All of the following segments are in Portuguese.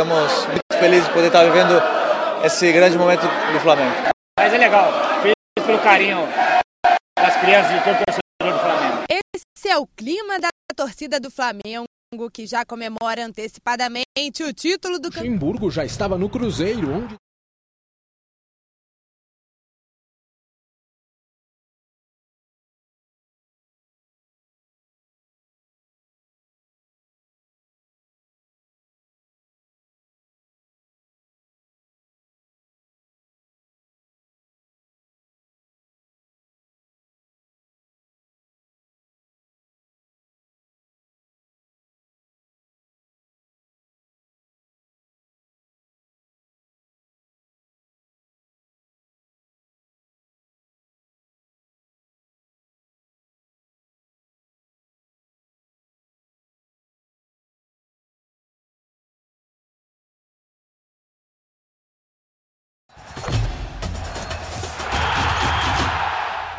estamos muito felizes de poder estar vivendo esse grande momento do Flamengo. Mas é legal, feliz pelo carinho das crianças e todo torcedor do Flamengo. Esse é o clima da torcida do Flamengo que já comemora antecipadamente o título do Luxemburgo já estava no Cruzeiro, onde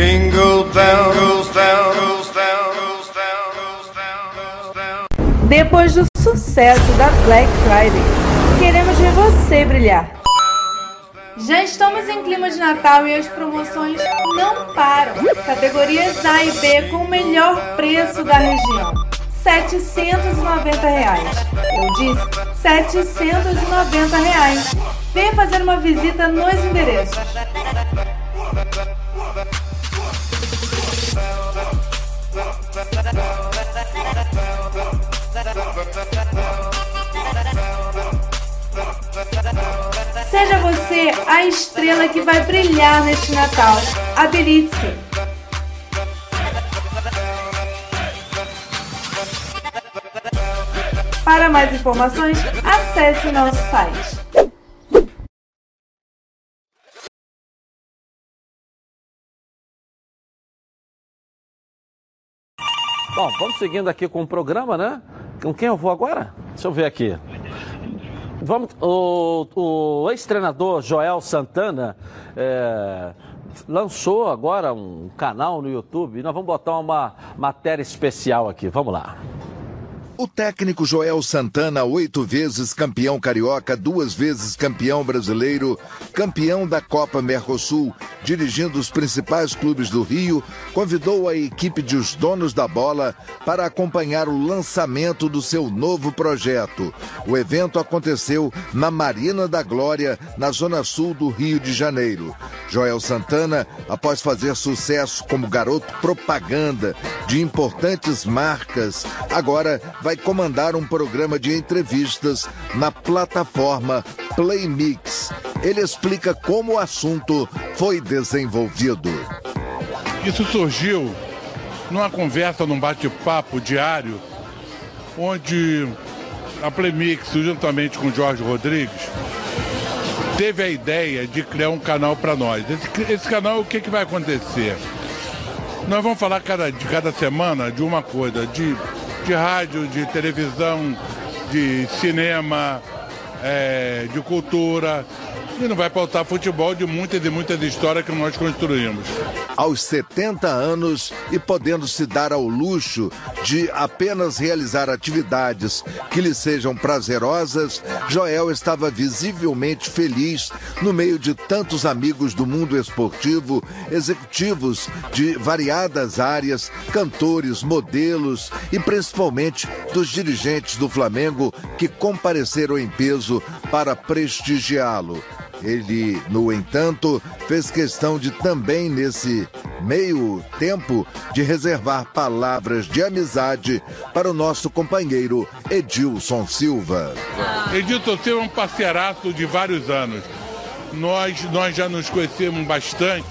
Jingle bells, bells, bells, bells, Depois do sucesso da Black Friday, queremos ver você brilhar. Já estamos em clima de Natal e as promoções não param. Categorias A e B com o melhor preço da região. 790 reais. Eu disse 790 reais. Venha fazer uma visita nos endereços. Seja você a estrela que vai brilhar neste Natal. Habilite-se! Para mais informações, acesse nosso site. Bom, vamos seguindo aqui com o programa, né? Com quem eu vou agora? Deixa eu ver aqui. Vamos, o, o ex-treinador Joel Santana é, lançou agora um canal no YouTube nós vamos botar uma matéria especial aqui. Vamos lá. O técnico Joel Santana, oito vezes campeão carioca, duas vezes campeão brasileiro, campeão da Copa Mercosul, dirigindo os principais clubes do Rio, convidou a equipe de Os Donos da Bola para acompanhar o lançamento do seu novo projeto. O evento aconteceu na Marina da Glória, na zona sul do Rio de Janeiro. Joel Santana, após fazer sucesso como garoto propaganda de importantes marcas, agora vai comandar um programa de entrevistas na plataforma Playmix. Ele explica como o assunto foi desenvolvido. Isso surgiu numa conversa, num bate-papo diário, onde a Playmix, juntamente com Jorge Rodrigues, teve a ideia de criar um canal para nós. Esse, esse, canal, o que, que vai acontecer? Nós vamos falar cada, de cada semana de uma coisa, de, de rádio, de televisão, de cinema, é, de cultura, e não vai pautar futebol de muitas e muitas histórias que nós construímos. Aos 70 anos e podendo se dar ao luxo de apenas realizar atividades que lhe sejam prazerosas, Joel estava visivelmente feliz no meio de tantos amigos do mundo esportivo, executivos de variadas áreas, cantores, modelos e principalmente dos dirigentes do Flamengo que compareceram em peso para prestigiá-lo. Ele, no entanto, fez questão de também nesse meio tempo de reservar palavras de amizade para o nosso companheiro Edilson Silva. Edilson Silva é um parceiraço de vários anos. nós, nós já nos conhecemos bastante.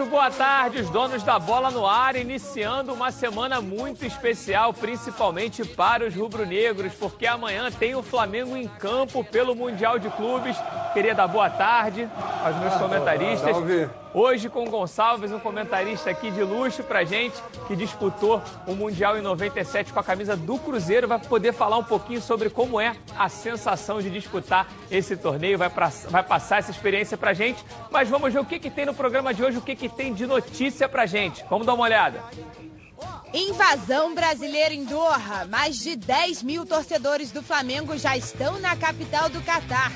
Muito boa tarde, os donos da bola no ar, iniciando uma semana muito especial, principalmente para os rubro-negros, porque amanhã tem o Flamengo em campo pelo Mundial de Clubes. Queria dar boa tarde aos meus comentaristas. Hoje com o Gonçalves, um comentarista aqui de luxo pra gente, que disputou o Mundial em 97 com a camisa do Cruzeiro, vai poder falar um pouquinho sobre como é a sensação de disputar esse torneio, vai, pra, vai passar essa experiência pra gente. Mas vamos ver o que, que tem no programa de hoje, o que, que tem de notícia pra gente. Vamos dar uma olhada. Invasão brasileira em Doha. Mais de 10 mil torcedores do Flamengo já estão na capital do Catar.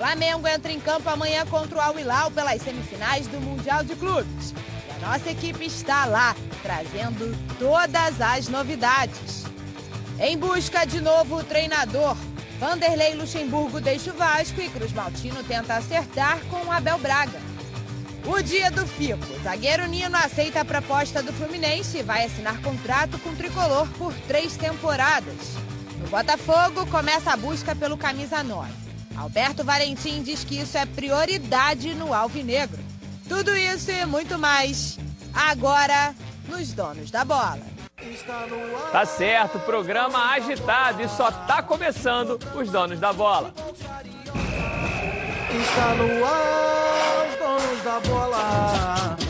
Flamengo entra em campo amanhã contra o Al Hilal pelas semifinais do Mundial de Clubes. E a nossa equipe está lá, trazendo todas as novidades. Em busca de novo treinador, Vanderlei Luxemburgo deixa o Vasco e Cruz Maltino tenta acertar com o Abel Braga. O dia do Fico. Zagueiro Nino aceita a proposta do Fluminense e vai assinar contrato com o Tricolor por três temporadas. No Botafogo, começa a busca pelo camisa 9. Alberto Valentim diz que isso é prioridade no Alvinegro. Tudo isso e muito mais agora nos Donos da Bola. Tá certo, programa agitado e só tá começando os Donos da Bola. Está no ar, os Donos da Bola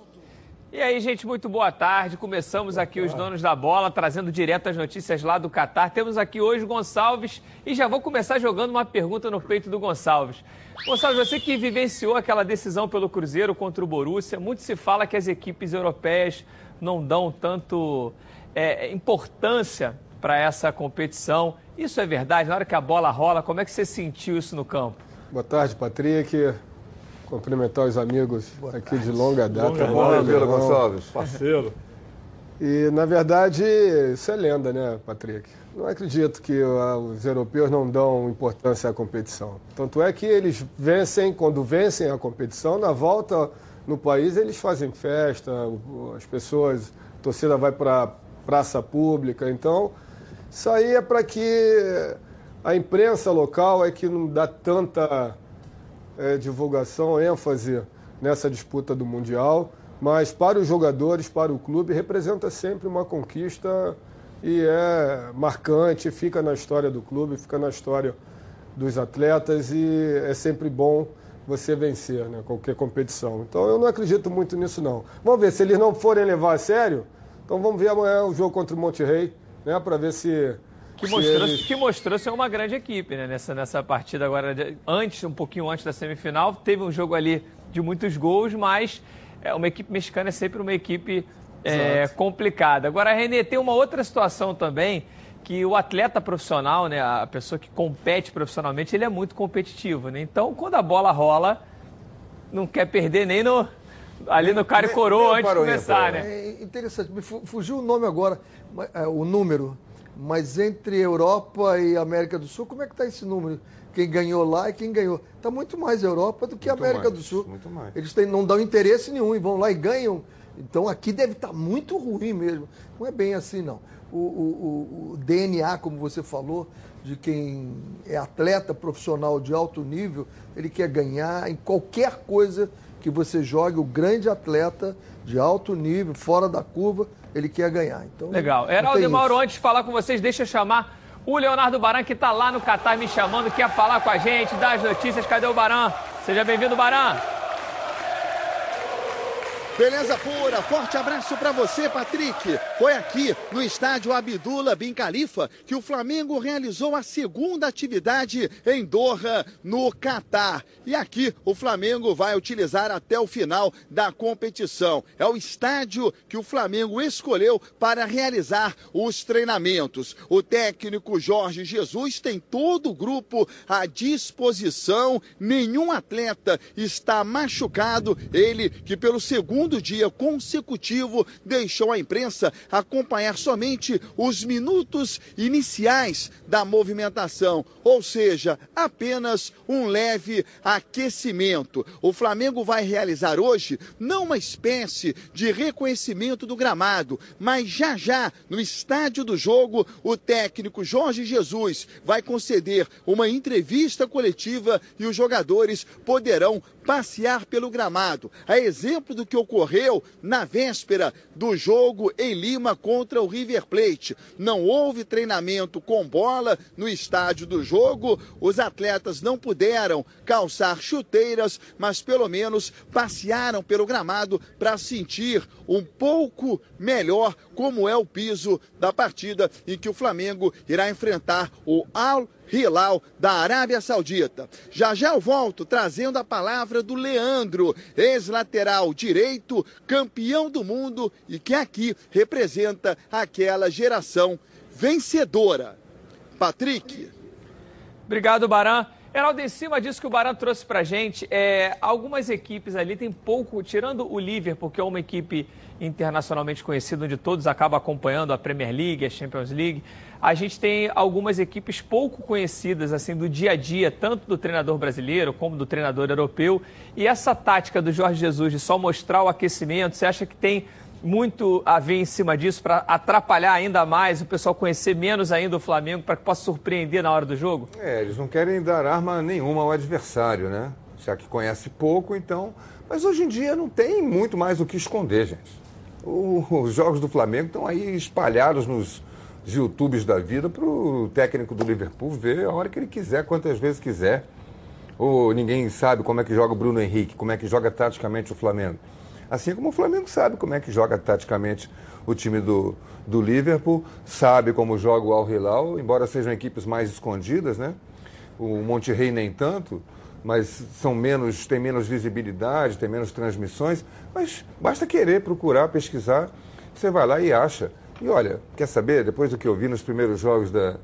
E aí, gente, muito boa tarde. Começamos aqui os donos da bola, trazendo direto as notícias lá do Catar. Temos aqui hoje Gonçalves e já vou começar jogando uma pergunta no peito do Gonçalves. Gonçalves, você que vivenciou aquela decisão pelo Cruzeiro contra o Borussia, muito se fala que as equipes europeias não dão tanto é, importância para essa competição. Isso é verdade? Na hora que a bola rola, como é que você sentiu isso no campo? Boa tarde, Patrick cumprimentar os amigos Boa aqui tarde. de longa data. Longa Vila Gonçalves. Parceiro. E, na verdade, isso é lenda, né, Patrick? Não acredito que os europeus não dão importância à competição. Tanto é que eles vencem, quando vencem a competição, na volta no país eles fazem festa, as pessoas, a torcida vai para a praça pública. Então, isso aí é para que a imprensa local é que não dá tanta é, divulgação, ênfase nessa disputa do Mundial, mas para os jogadores, para o clube, representa sempre uma conquista e é marcante, fica na história do clube, fica na história dos atletas e é sempre bom você vencer né, qualquer competição. Então eu não acredito muito nisso não. Vamos ver, se eles não forem levar a sério, então vamos ver amanhã o jogo contra o Monte Rei, né, para ver se que mostrou, eles... que mostrou ser uma grande equipe, né? Nessa, nessa partida agora, antes, um pouquinho antes da semifinal, teve um jogo ali de muitos gols, mas é, uma equipe mexicana é sempre uma equipe é, complicada. Agora, Renê, tem uma outra situação também, que o atleta profissional, né, a pessoa que compete profissionalmente, ele é muito competitivo, né? Então, quando a bola rola, não quer perder nem no, ali no cara e coroa antes de começar, né? É interessante, me fugiu o nome agora, é, o número mas entre Europa e América do Sul, como é que está esse número? Quem ganhou lá e quem ganhou. Está muito mais Europa do que muito América mais, do Sul. Muito mais. Eles têm, não dão interesse nenhum e vão lá e ganham. Então aqui deve estar tá muito ruim mesmo. Não é bem assim, não. O, o, o, DNA, como você falou, de quem é atleta profissional de alto nível, ele quer ganhar em qualquer coisa que você jogue. O grande atleta de alto nível, fora da curva, ele quer ganhar. Então, Legal. Heraldo e Mauro, antes de falar com vocês, deixa eu chamar o Leonardo Baran, que está lá no Catar me chamando, quer falar com a gente, dar as notícias. Cadê o Baran? Seja bem-vindo, Baran. Beleza pura, forte abraço para você, Patrick. Foi aqui no estádio Abdullah Bin Khalifa que o Flamengo realizou a segunda atividade em Doha, no Catar. E aqui o Flamengo vai utilizar até o final da competição. É o estádio que o Flamengo escolheu para realizar os treinamentos. O técnico Jorge Jesus tem todo o grupo à disposição. Nenhum atleta está machucado. Ele que pelo segundo dia consecutivo deixou a imprensa acompanhar somente os minutos iniciais da movimentação, ou seja, apenas um leve aquecimento. O Flamengo vai realizar hoje não uma espécie de reconhecimento do gramado, mas já já no estádio do jogo, o técnico Jorge Jesus vai conceder uma entrevista coletiva e os jogadores poderão passear pelo gramado. A exemplo do que ocorreu na véspera do jogo em Lima contra o River Plate. Não houve treinamento com bola no estádio do jogo. Os atletas não puderam calçar chuteiras, mas pelo menos passearam pelo gramado para sentir um pouco melhor como é o piso da partida em que o Flamengo irá enfrentar o Al Hilal da Arábia Saudita. Já já eu volto trazendo a palavra do Leandro, ex-lateral direito, campeão do mundo e que aqui representa aquela geração vencedora. Patrick. Obrigado, Baran. Heraldo, em cima disso que o Baran trouxe pra gente, é, algumas equipes ali tem pouco, tirando o Liverpool, que é uma equipe internacionalmente conhecida, onde todos acabam acompanhando a Premier League, a Champions League, a gente tem algumas equipes pouco conhecidas assim do dia a dia, tanto do treinador brasileiro como do treinador europeu. E essa tática do Jorge Jesus de só mostrar o aquecimento, você acha que tem muito a ver em cima disso para atrapalhar ainda mais, o pessoal conhecer menos ainda o Flamengo para que possa surpreender na hora do jogo? É, eles não querem dar arma nenhuma ao adversário, né? Já que conhece pouco, então. Mas hoje em dia não tem muito mais o que esconder, gente. O, os jogos do Flamengo estão aí espalhados nos YouTubes da vida para o técnico do Liverpool ver a hora que ele quiser, quantas vezes quiser. Ou ninguém sabe como é que joga o Bruno Henrique, como é que joga taticamente o Flamengo. Assim como o Flamengo sabe como é que joga taticamente o time do, do Liverpool, sabe como joga o Al Hilal, embora sejam equipes mais escondidas, né? O Monterrey nem tanto, mas são menos, tem menos visibilidade, tem menos transmissões, mas basta querer procurar, pesquisar, você vai lá e acha. E olha, quer saber, depois do que eu vi nos primeiros jogos da,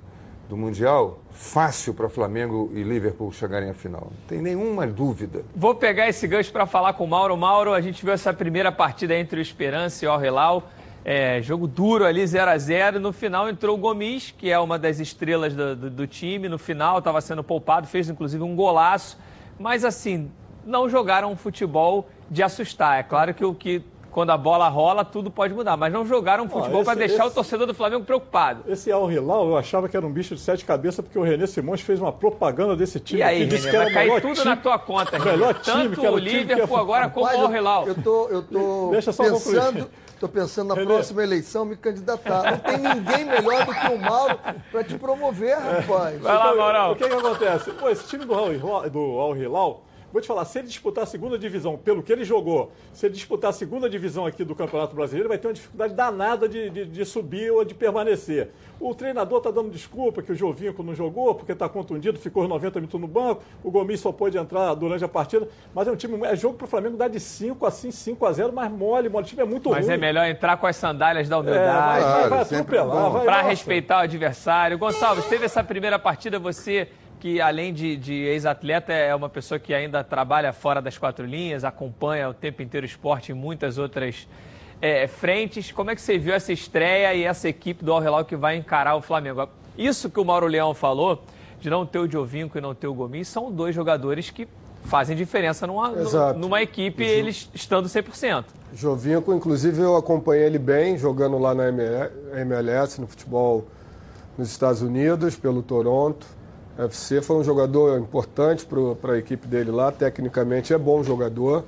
do Mundial, fácil para Flamengo e Liverpool chegarem à final. Não tem nenhuma dúvida. Vou pegar esse gancho para falar com o Mauro. Mauro, a gente viu essa primeira partida entre o Esperança e o Al-Hilal. É, jogo duro ali, 0 a 0 No final entrou o Gomes, que é uma das estrelas do, do, do time. No final estava sendo poupado, fez inclusive um golaço. Mas assim, não jogaram um futebol de assustar. É claro que o que quando a bola rola, tudo pode mudar. Mas não jogaram um futebol para deixar esse, o torcedor do Flamengo preocupado. Esse Al Hilal, eu achava que era um bicho de sete cabeças, porque o René Simões fez uma propaganda desse time. E aí, René, disse que vai cair tudo time, na tua conta, René. Melhor time, Tanto o Liverpool agora como o Al Hilal. Eu tô, eu tô Deixa só pensando... Estou pensando na René. próxima eleição me candidatar. Não tem ninguém melhor do que o Mauro para te promover, rapaz. Vai lá, Maurão. O que, que acontece? Pô, esse time do Al, do Al Hilal Vou te falar, se ele disputar a segunda divisão, pelo que ele jogou, se ele disputar a segunda divisão aqui do Campeonato Brasileiro, vai ter uma dificuldade danada de, de, de subir ou de permanecer. O treinador está dando desculpa que o Jovinco não jogou, porque está contundido, ficou os 90 minutos no banco, o Gomes só pôde entrar durante a partida, mas é um time, é jogo para o Flamengo dar de 5 assim, 5 a 0 mas mole, mole, o time é muito mas ruim. Mas é melhor entrar com as sandálias da humildade. É, vai, vai atropelar, vai. Para respeitar o adversário. Gonçalves, teve essa primeira partida, você que além de, de ex-atleta é uma pessoa que ainda trabalha fora das quatro linhas, acompanha o tempo inteiro o esporte em muitas outras é, frentes. Como é que você viu essa estreia e essa equipe do Al Hilal que vai encarar o Flamengo? Isso que o Mauro Leão falou, de não ter o Diovinco e não ter o Gomes, são dois jogadores que fazem diferença numa, numa equipe, jo... eles estando 100%. Jovinco, inclusive, eu acompanhei ele bem, jogando lá na MLS, no futebol nos Estados Unidos, pelo Toronto. FC foi um jogador importante para a equipe dele lá, tecnicamente é bom jogador.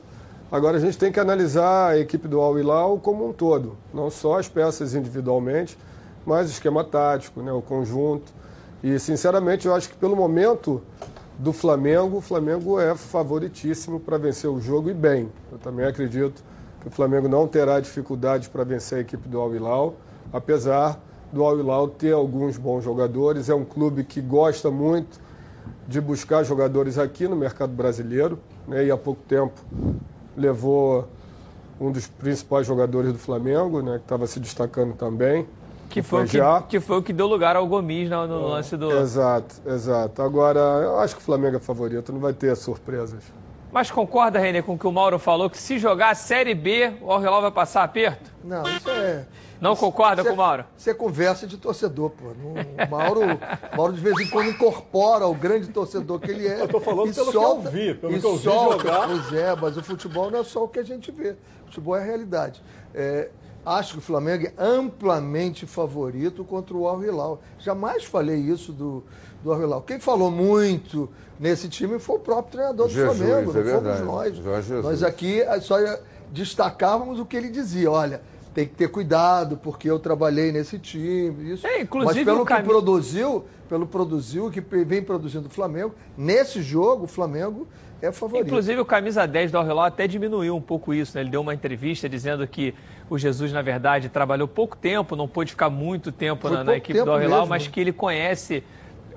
Agora a gente tem que analisar a equipe do Al Hilal como um todo, não só as peças individualmente, mas o esquema tático, né, o conjunto. E sinceramente eu acho que pelo momento do Flamengo, o Flamengo é favoritíssimo para vencer o jogo e bem. Eu também acredito que o Flamengo não terá dificuldades para vencer a equipe do Al Hilal, apesar do Al Hilal ter alguns bons jogadores. É um clube que gosta muito de buscar jogadores aqui no mercado brasileiro, né? e há pouco tempo levou um dos principais jogadores do Flamengo, né? que estava se destacando também. Que foi, o que, que foi o que deu lugar ao Gomes no, no lance do. Exato, exato. Agora, eu acho que o Flamengo é favorito, não vai ter surpresas. Mas concorda, Renê, com o que o Mauro falou, que se jogar a Série B, o Al Hilal vai passar aperto? Não, isso é. Não concorda com o Mauro? Isso é conversa de torcedor, pô. Não- O Mauro, Mauro de vez em quando incorpora o grande torcedor que ele é. Eu tô falando e pelo que eu solta, vi, pelo e que eu vi solta. jogar. Pois é, mas o futebol não é só o que a gente vê. O futebol é a realidade. É, acho que o Flamengo é amplamente favorito contra o Al Hilal. Jamais falei isso do, do Al Hilal. Quem falou muito nesse time foi o próprio treinador do Jesus, Flamengo, é não verdade. fomos nós. Nós aqui eh, só destacávamos o que ele dizia. Olha, tem que ter cuidado, porque eu trabalhei nesse time. Isso. É, inclusive Mas pelo que cami- produziu, pelo produziu, que vem produzindo o Flamengo, nesse jogo, o Flamengo é favorito. Inclusive, o camisa 10 do Al Hilal até diminuiu um pouco isso. Né? Ele deu uma entrevista dizendo que o Jesus, na verdade, trabalhou pouco tempo, não pôde ficar muito tempo na, na equipe do tempo Al Hilal, mesmo. mas que ele conhece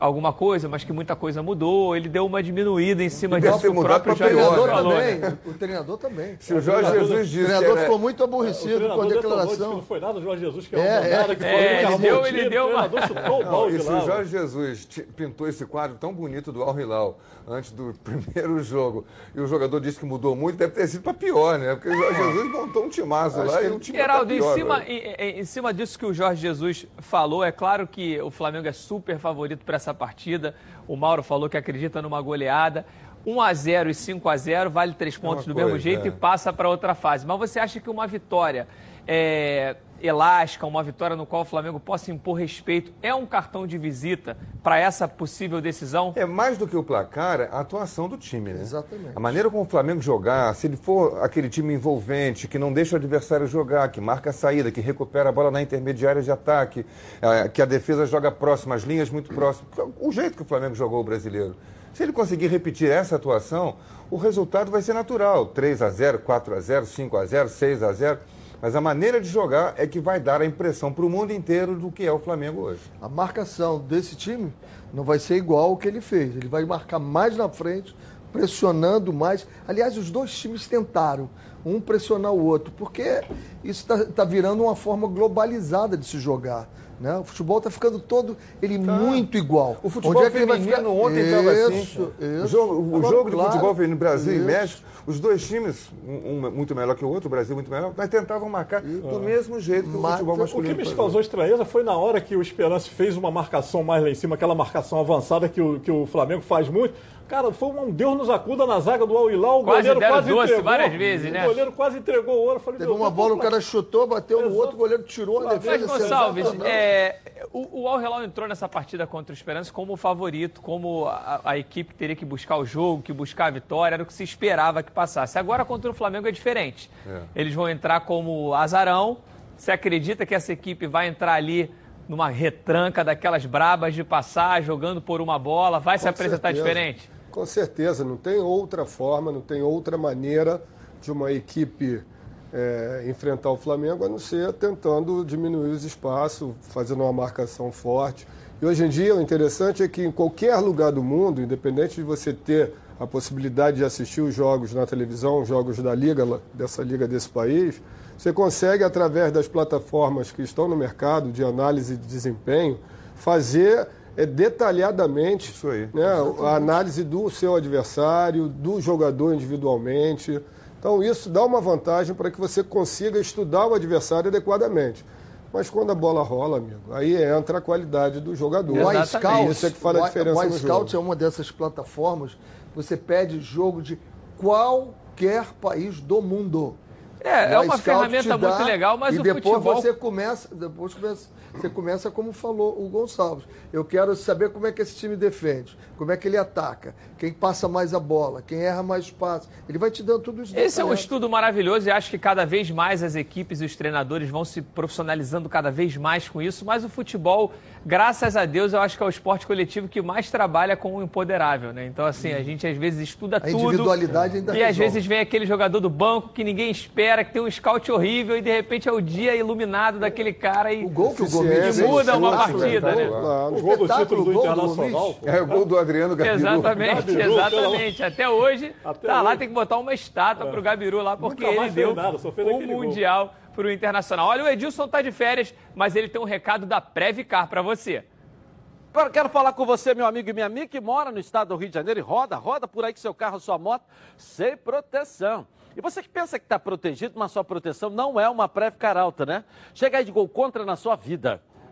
alguma coisa, mas que muita coisa mudou. Ele deu uma diminuída em cima o disso. próprio, O próprio o Jair treinador falou, também. né? O treinador também. Se o Jorge treinador- Jesus disse O treinador que era- ficou muito O aborrecido com a que declaração. não foi nada do Jorge Jesus, que É, é, é. nada, que foi É, ele que deu- o ele time, deu o uma- treinador chutou o Não, balde e se o Jorge Jesus pintou esse quadro tão bonito do Al Hilal antes do primeiro jogo e o jogador disse que mudou muito, deve ter sido para pior, né? Porque o Jorge Jesus montou um timaço lá e o time Geraldo, tá em pior, cima, né? em, em- em cima disso que o Jorge Jesus falou, é claro que o Flamengo é super favorito para essa partida. O Mauro falou que acredita numa goleada. 1 a 0 e 5 a 0 vale três pontos do mesmo coisa, jeito é. e passa para outra fase. Mas você acha que uma vitória é, elástica, uma vitória no qual o Flamengo possa impor respeito, é um cartão de visita para essa possível decisão? É mais do que o placar, a atuação do time, né? Exatamente. A maneira como o Flamengo jogar, se ele for aquele time envolvente, que não deixa o adversário jogar, que marca a saída, que recupera a bola na intermediária de ataque, eh, que a defesa joga próximo, as linhas muito próximas. O jeito que o Flamengo jogou o brasileiro. Se ele conseguir repetir essa atuação, o resultado vai ser natural. 3 a 0 4 a 0 5 a 0 6 a 0 Mas a maneira de jogar é que vai dar a impressão para o mundo inteiro do que é o Flamengo hoje. A marcação desse time não vai ser igual ao que ele fez. Ele vai marcar mais na frente, pressionando mais. Aliás, os dois times tentaram, um pressionar o outro, porque isso está virando uma forma globalizada de se jogar. Né? O futebol está ficando todo ele muito igual. O futebol Onde é que ele vai feminino ficar? ontem estava assim. Isso, O isso. jogo, o Agora, jogo de claro, futebol feminino Brasil isso. e México, os dois times, um, um muito melhor que o outro, o Brasil muito melhor, mas tentavam marcar do mesmo jeito que o Mas- futebol O que masculino. me causou estranheza foi na hora que o Esperança fez uma marcação mais lá em cima, aquela marcação avançada que o, que o Flamengo faz muito. Cara, foi um Deus nos acuda na zaga do Al Hilal. O Quase goleiro deram quase doce entregou. várias vezes, né? O goleiro quase entregou o ouro. Falei, Teve uma Deus, bola, o cara chutou, bateu no outro, o goleiro tirou a Mas, defesa. Gonçalves, sensacional. é, o, o Al Hilal entrou nessa partida contra o Esperança como favorito, como a, a equipe que teria que buscar o jogo, que buscar a vitória, era o que se esperava que passasse. Agora contra o Flamengo é diferente. É. Eles vão entrar como azarão. Você acredita que essa equipe vai entrar ali numa retranca daquelas brabas de passar, jogando por uma bola, vai se Com apresentar certeza. diferente? Com certeza, não tem outra forma, não tem outra maneira de uma equipe é, enfrentar o Flamengo a não ser tentando diminuir os espaços, fazendo uma marcação forte. E hoje em dia o interessante é que em qualquer lugar do mundo, independente de você ter a possibilidade de assistir os jogos na televisão, os jogos da liga, dessa liga desse país, você consegue, através das plataformas que estão no mercado de análise de desempenho, fazer é, detalhadamente né, a análise do seu adversário, do jogador individualmente. Então, isso dá uma vantagem para que você consiga estudar o adversário adequadamente. Mas quando a bola rola, amigo, aí entra a qualidade do jogador. O iScout, Isso é que faz a diferença O no iScout jogo. é uma dessas plataformas. Você pede jogo de qualquer país do mundo. É, é O uma ferramenta dá, muito legal, mas e o depois futebol- você começa, depois começa, você começa como falou o Gonçalves. Eu quero saber como é que esse time defende, como é que ele ataca, quem passa mais a bola, quem erra mais passes. Ele vai te dando tudo isso. Esse é um estudo maravilhoso e acho que cada vez mais as equipes e os treinadores vão se profissionalizando cada vez mais com isso, mas o futebol, graças a Deus, eu acho que é o esporte coletivo que mais trabalha com o empoderável, né? Então, assim, a gente às vezes estuda A tudo. individualidade ainda E às resolve. vezes vem aquele jogador do banco que ninguém espera que tem um scout horrível e de repente é o dia iluminado daquele cara e, o gol que o Gomes e muda uma fez, partida, né? O gol do título do gol do Internacional. É o gol do Adriano Gabiru. Exatamente, Gabiru, exatamente. Até hoje, Até tá lá, hoje. tem que botar uma estátua pro Gabiru lá, porque ele deu nada, o gol. Mundial pro Internacional. Olha, o Edilson tá de férias, mas ele tem um recado da Previcar pra você. Agora quero falar com você, meu amigo e minha amiga, que mora no estado do Rio de Janeiro e roda, roda por aí com seu carro, sua moto, sem proteção. E você que pensa que está protegido, mas sua proteção não é uma Previcar Alta, né? Chega aí de gol contra na sua vida.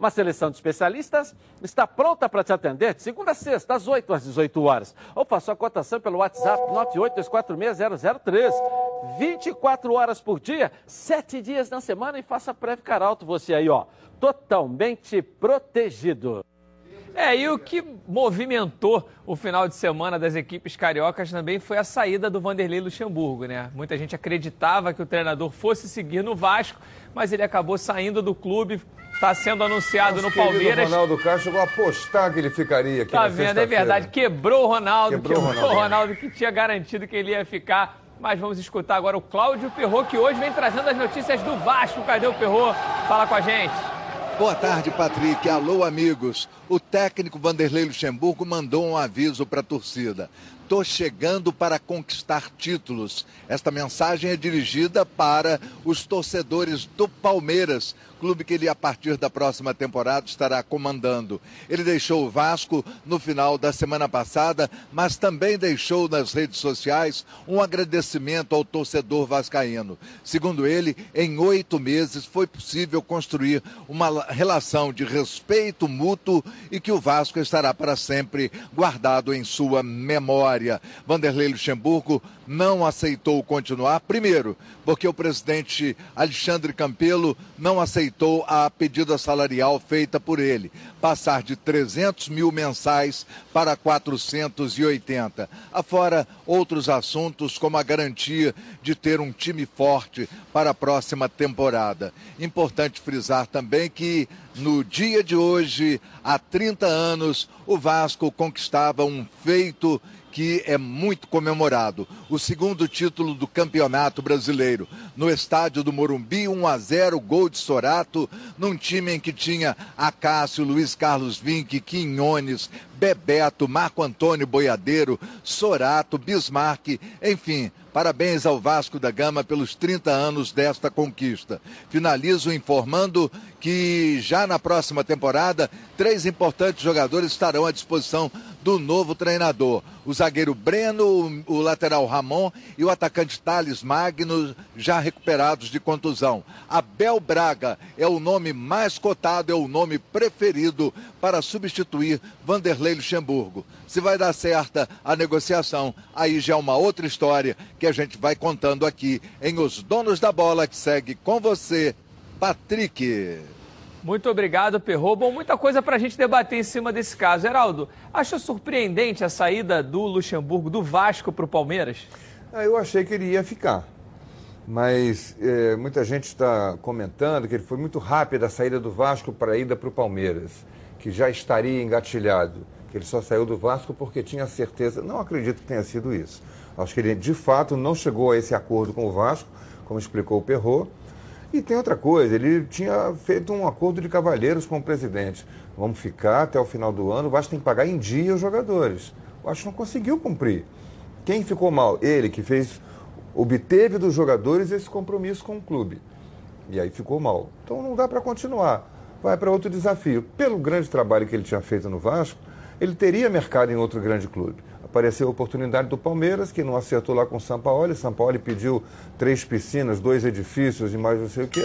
Uma seleção de especialistas está pronta para te atender de segunda a sexta, às 8 às 18 horas. Ou faça a cotação pelo WhatsApp 982460013. 24 horas por dia, 7 dias na semana e faça Previcar Alto você aí, ó. Totalmente protegido. É, e o que movimentou o final de semana das equipes cariocas também foi a saída do Vanderlei Luxemburgo, né? Muita gente acreditava que o treinador fosse seguir no Vasco, mas ele acabou saindo do clube, está sendo anunciado Nosso no Palmeiras. O Ronaldo Castro chegou a apostar que ele ficaria aqui Tá na vendo, é verdade. Quebrou o Ronaldo, Quebrou quebrou, o o Ronaldo. Ronaldo que tinha garantido que ele ia ficar. Mas vamos escutar agora o Cláudio Perrot, que hoje vem trazendo as notícias do Vasco. Cadê o Perrot? Fala com a gente. Boa tarde, Patrick. Alô, amigos. O técnico Vanderlei Luxemburgo mandou um aviso para a torcida. Tô chegando para conquistar títulos. Esta mensagem é dirigida para os torcedores do Palmeiras, clube que ele, a partir da próxima temporada, estará comandando. Ele deixou o Vasco no final da semana passada, mas também deixou nas redes sociais um agradecimento ao torcedor vascaíno. Segundo ele, em oito meses foi possível construir uma relação de respeito mútuo e que o Vasco estará para sempre guardado em sua memória. Vanderlei Luxemburgo não aceitou continuar, primeiro, porque o presidente Alexandre Campelo não aceitou a pedida salarial feita por ele, passar de 300 mil mensais para 480. Afora outros assuntos, como a garantia de ter um time forte para a próxima temporada. Importante frisar também que no dia de hoje, há 30 anos, o Vasco conquistava um feito que é muito comemorado. O segundo título do Campeonato Brasileiro. No estádio do Morumbi, 1 a 0, gol de Sorato, num time em que tinha Acácio, Luiz Carlos Vinck, Quinhones, Bebeto, Marco Antônio Boiadeiro, Sorato, Bismarck, enfim, parabéns ao Vasco da Gama pelos 30 anos desta conquista. Finalizo informando que já na próxima temporada, três importantes jogadores estarão à disposição do novo treinador. O zagueiro Breno, o lateral Ramon e o atacante Thales Magno, já recuperados de contusão. Abel Braga é o nome mais cotado, é o nome preferido para substituir Vanderlei Luxemburgo. Se vai dar certa a negociação, aí já é uma outra história que a gente vai contando aqui em Os Donos da Bola, que segue com você, Patrick. Muito obrigado, Perrot. Bom, muita coisa para a gente debater em cima desse caso. Heraldo, acha surpreendente a saída do Luxemburgo do Vasco para o Palmeiras? Ah, eu achei que ele ia ficar. Mas eh, muita gente está comentando que ele foi muito rápido a saída do Vasco para a ida para o Palmeiras, que já estaria engatilhado, que ele só saiu do Vasco porque tinha certeza. Não acredito que tenha sido isso. Acho que ele, de fato, não chegou a esse acordo com o Vasco, como explicou o Perrot. E tem outra coisa, ele tinha feito um acordo de cavalheiros com o presidente. Vamos ficar até o final do ano, o Vasco tem que pagar em dia os jogadores. O Vasco não conseguiu cumprir. Quem ficou mal? Ele, que fez, obteve dos jogadores esse compromisso com o clube. E aí ficou mal. Então não dá para continuar. Vai para outro desafio. Pelo grande trabalho que ele tinha feito no Vasco, ele teria mercado em outro grande clube. Apareceu a oportunidade do Palmeiras, que não acertou lá com o. São Paulo pediu três piscinas, dois edifícios e mais não sei o quê.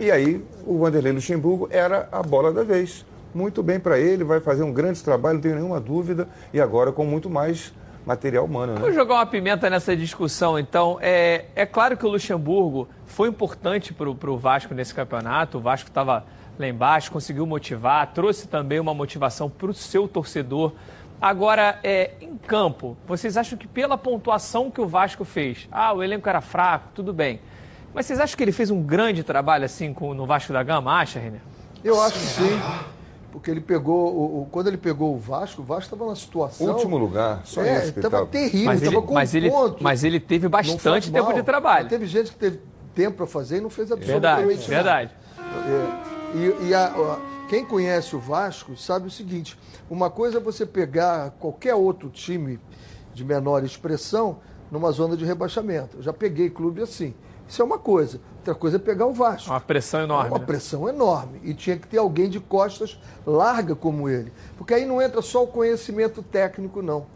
E aí o Vanderlei Luxemburgo era a bola da vez. Muito bem para ele, vai fazer um grande trabalho, não tenho nenhuma dúvida. E agora com muito mais material humano, Vou né? jogar uma pimenta nessa discussão, então. É, é claro que o Luxemburgo foi importante para o Vasco nesse campeonato. O Vasco estava lá embaixo, conseguiu motivar, trouxe também uma motivação para o seu torcedor. Agora, é, em campo, vocês acham que pela pontuação que o Vasco fez, ah, o elenco era fraco, tudo bem. Mas vocês acham que ele fez um grande trabalho assim com, no Vasco da Gama, acha, Renê? Eu acho que sim. Porque ele pegou, o, o- quando ele pegou o Vasco, o Vasco estava numa situação. Último lugar, só é, Estava tava. terrível, Mas ele- estava com mas ele- ponto. mas ele teve bastante tempo mal. de trabalho. Mas Teve gente que teve tempo para fazer e não fez absolutamente Verdade, nada. verdade. É, e e a- a- quem conhece o Vasco sabe o seguinte: uma coisa é você pegar qualquer outro time de menor expressão numa zona de rebaixamento. Eu já peguei clube assim. Isso é uma coisa. Outra coisa é pegar o Vasco. Uma pressão enorme. Uma né? pressão enorme. E tinha que ter alguém de costas larga como ele. Porque aí não entra só o conhecimento técnico, não.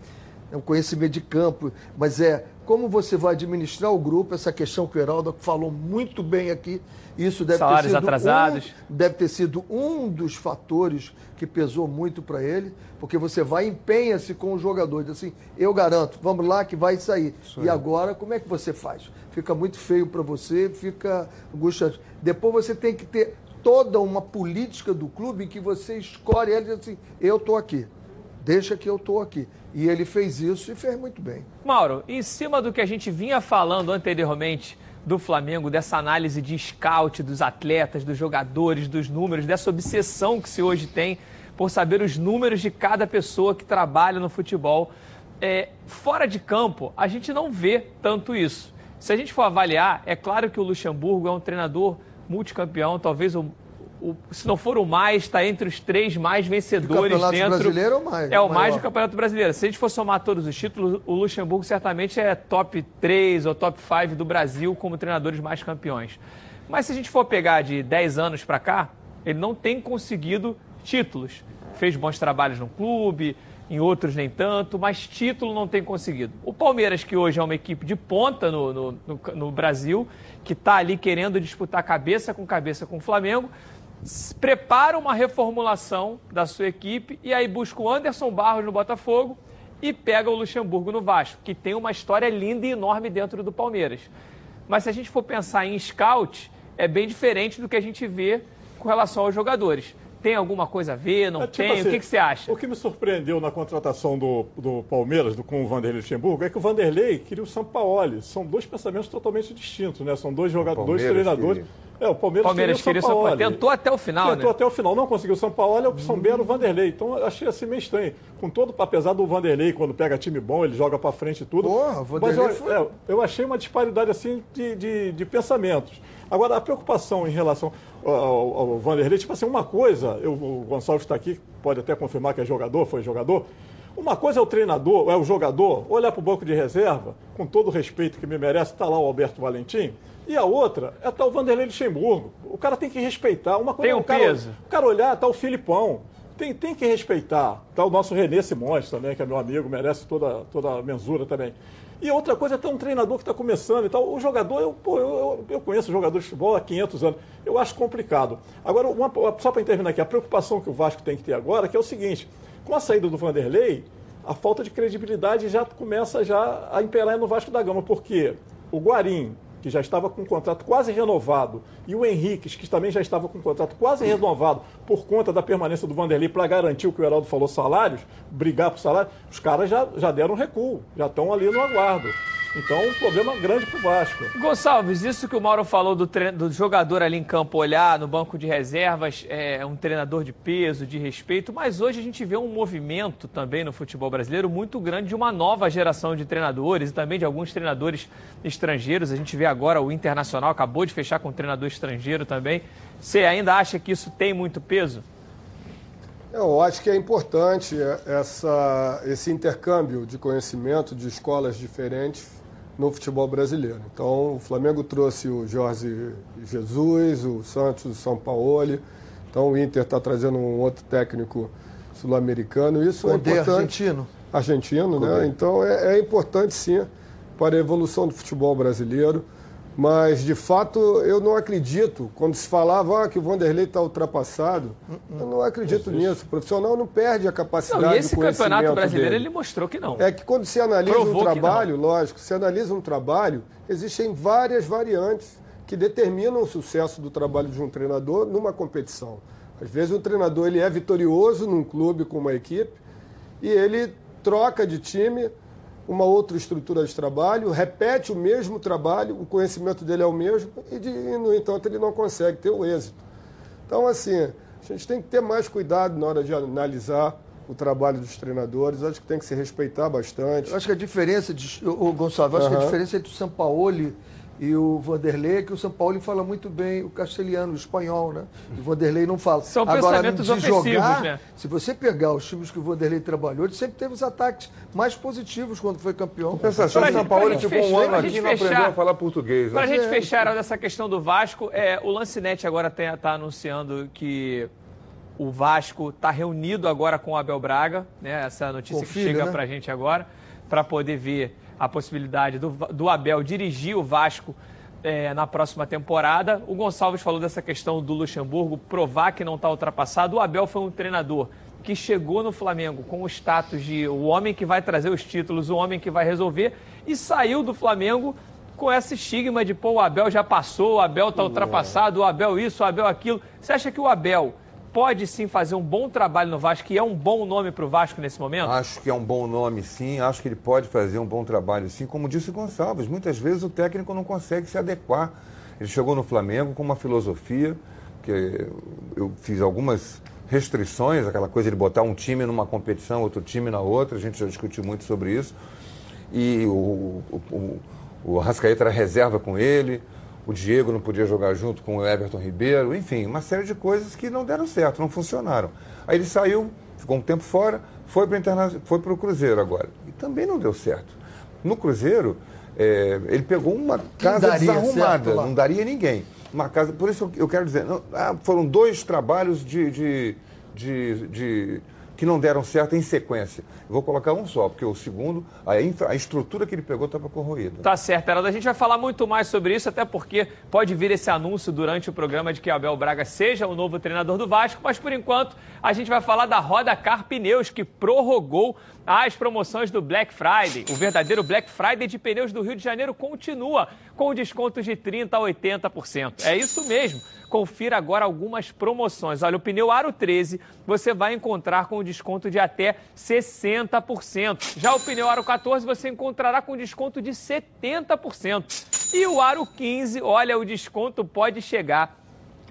É um conhecimento de campo, mas é como você vai administrar o grupo, essa questão que o Heraldo falou muito bem aqui. Isso deve Salários ter sido atrasados. Um, deve ter sido um dos fatores que pesou muito para ele, porque você vai e empenha-se com o jogador, diz assim, eu garanto, vamos lá que vai sair. Isso E aí. agora, como é que você faz? Fica muito feio para você, fica angustiante. Depois você tem que ter toda uma política do clube em que você escolhe ele e diz assim, eu estou aqui, deixa que eu estou aqui. E ele fez isso e fez muito bem. Mauro, em cima do que a gente vinha falando anteriormente do Flamengo, dessa análise de scout dos atletas, dos jogadores, dos números, dessa obsessão que se hoje tem por saber os números de cada pessoa que trabalha no futebol. É, fora de campo, a gente não vê tanto isso. Se a gente for avaliar, é claro que o Luxemburgo é um treinador multicampeão, talvez o, o- se não for o mais, está entre os três mais vencedores Campeonato dentro. Brasileiro é o mais- É o o mais maior. do Campeonato Brasileiro. Se a gente for somar todos os títulos, o Luxemburgo certamente é top 3 ou top 5 do Brasil como treinadores mais campeões. Mas se a gente for pegar de 10 anos para cá, ele não tem conseguido títulos. Fez bons trabalhos no clube, em outros nem tanto, mas título não tem conseguido. O Palmeiras, que hoje é uma equipe de ponta no, no, no- no Brasil, que está ali querendo disputar cabeça com cabeça com o Flamengo, prepara uma reformulação da sua equipe e aí busca o Anderson Barros no Botafogo e pega o Luxemburgo no Vasco, que tem uma história linda e enorme dentro do Palmeiras. Mas se a gente for pensar em scout, é bem diferente do que a gente vê com relação aos jogadores. Tem alguma coisa a ver? Não É, tipo tem? assim, o que, que você acha? O que me surpreendeu na contratação do, do Palmeiras do, com o Vanderlei Luxemburgo é que o Vanderlei queria o Sampaoli. São dois pensamentos totalmente distintos, né? São dois jogadores, dois treinadores. queria. É, o Palmeiras, Palmeiras queria o Sampaoli. Tentou até o final, Tentou né? até o final, não conseguiu. O Sampaoli, a opção B era o Vanderlei. Então eu achei assim meio estranho. Com todo, apesar do Vanderlei, quando pega time bom, ele joga pra frente e tudo. Porra, o mas Vanderlei eu, foi- é, eu achei uma disparidade assim de, de, de pensamentos. Agora, a preocupação em relação ao, ao- ao Vanderlei, tipo assim, uma coisa, eu, o Gonçalves está aqui, pode até confirmar que é jogador, foi jogador. Uma coisa é o treinador, é o jogador, olhar para o banco de reserva, com todo o respeito que me merece, está lá o Alberto Valentim. E a outra é o Vanderlei Luxemburgo. O cara tem que respeitar. Uma coisa Tem é um o cara, peso. o cara olhar, o Filipão. Tem, tem que respeitar. Tá o nosso Renê Simões também, que é meu amigo, merece toda, toda a mensura também. E outra coisa é ter um treinador que está começando e tal. O jogador, eu, pô, eu, eu- eu conheço jogador de futebol há 500 anos. Eu acho complicado. Agora, uma- só para terminar aqui, a preocupação que o Vasco tem que ter agora que é o seguinte: com a saída do Vanderlei, a falta de credibilidade já começa já a imperar no Vasco da Gama, porque o Guarim, que já estava com um contrato quase renovado, e o Henrique, que também já estava com um contrato quase renovado por conta da permanência do Vanderlei para garantir o que o Heraldo falou, salários, brigar por salário, os caras já, já deram recuo, já estão ali no aguardo. Então, um problema grande para o Vasco. Gonçalves, isso que o Mauro falou do, tre- do jogador ali em campo olhar no banco de reservas, é um treinador de peso, de respeito, mas hoje a gente vê um movimento também no futebol brasileiro muito grande de uma nova geração de treinadores e também de alguns treinadores estrangeiros. A gente vê agora o Internacional acabou de fechar com um treinador estrangeiro também. Você ainda acha que isso tem muito peso? Eu acho que é importante essa, esse intercâmbio de conhecimento de escolas diferentes no futebol brasileiro. Então, o Flamengo trouxe o Jorge Jesus, o Santos, o São Paulo. Então, o Inter está trazendo um outro técnico sul-americano. Isso Condé, é importante. argentino. Argentino, né? Então, é, é importante sim para a evolução do futebol brasileiro. Mas, de fato, eu não acredito. Quando se falava ah, que o Vanderlei está ultrapassado, eu não acredito nisso. O profissional não perde a capacidade Não, e esse campeonato brasileiro dele. ele mostrou que não. É que quando se analisa Provou um trabalho, lógico, se analisa um trabalho, existem várias variantes que determinam o sucesso do trabalho de um treinador numa competição. Às vezes um treinador ele é vitorioso num clube com uma equipe e ele troca de time, uma outra estrutura de trabalho, repete o mesmo trabalho, o conhecimento dele é o mesmo e, de, e, no entanto ele não consegue ter o êxito. Então assim, a gente tem que ter mais cuidado na hora de analisar o trabalho dos treinadores, acho que tem que se respeitar bastante. Eu acho que a diferença, de, o Gonçalo, eu acho que a diferença entre o Sampaoli e o Vanderlei é que o Sampaoli fala muito bem o castelhano, o espanhol, né? E o Vanderlei não fala. São Agora, pensamentos de ofensivos, jogar, né? se você pegar os times que o Vanderlei trabalhou, ele sempre teve os ataques mais positivos quando foi campeão. Compensação, o São Paulo ficou um fechar- ano aqui e não aprendeu a falar português. Para a né? gente fechar dessa questão do Vasco, é, o Lancinete agora está anunciando que o Vasco está reunido agora com o Abel Braga, né? Essa notícia Com o que chega né? para a gente agora, para poder ver a possibilidade do, do Abel dirigir o Vasco é, na próxima temporada. O Gonçalves falou dessa questão do Luxemburgo, provar que não está ultrapassado. O Abel foi um treinador que chegou no Flamengo com o status de o homem que vai trazer os títulos, o homem que vai resolver, e saiu do Flamengo com esse estigma de, pô, o Abel já passou, o Abel está ultrapassado, o Abel isso, o Abel aquilo. Você acha que o Abel pode sim fazer um bom trabalho no Vasco, que é um bom nome para o Vasco nesse momento? Acho que é um bom nome, sim. Acho que ele pode fazer um bom trabalho, sim. Como disse o Gonçalves, muitas vezes o técnico não consegue se adequar. Ele chegou no Flamengo com uma filosofia, que eu fiz algumas restrições, aquela coisa de botar um time numa competição, outro time na outra, a gente já discutiu muito sobre isso. E o, o, o, o Arrascaeta era reserva com ele, o Diego não podia jogar junto com o Everton Ribeiro, enfim, uma série de coisas que não deram certo, não funcionaram. Aí ele saiu, ficou um tempo fora, foi para interna... foi o Cruzeiro agora. E também não deu certo. No Cruzeiro, é, ele pegou uma casa desarrumada, não daria ninguém. Uma casa, por isso eu quero dizer, não, ah, foram dois trabalhos de, de, de, de- que não deram certo em sequência. Vou colocar um só, porque o segundo, a, infra- a estrutura que ele pegou estava corroída. Tá certo, Heraldo. A gente vai falar muito mais sobre isso, até porque pode vir esse anúncio durante o programa de que Abel Braga seja o novo treinador do Vasco, mas por enquanto a gente vai falar da Roda Car Pneus, que prorrogou as promoções do Black Friday. O verdadeiro Black Friday de pneus do Rio de Janeiro continua com descontos de 30% a 80%. É isso mesmo. Confira agora algumas promoções. Olha, o pneu Aro 13 você vai encontrar com desconto de até 60%. Já o pneu Aro 14 você encontrará com desconto de 70%. E o Aro 15, olha, o desconto pode chegar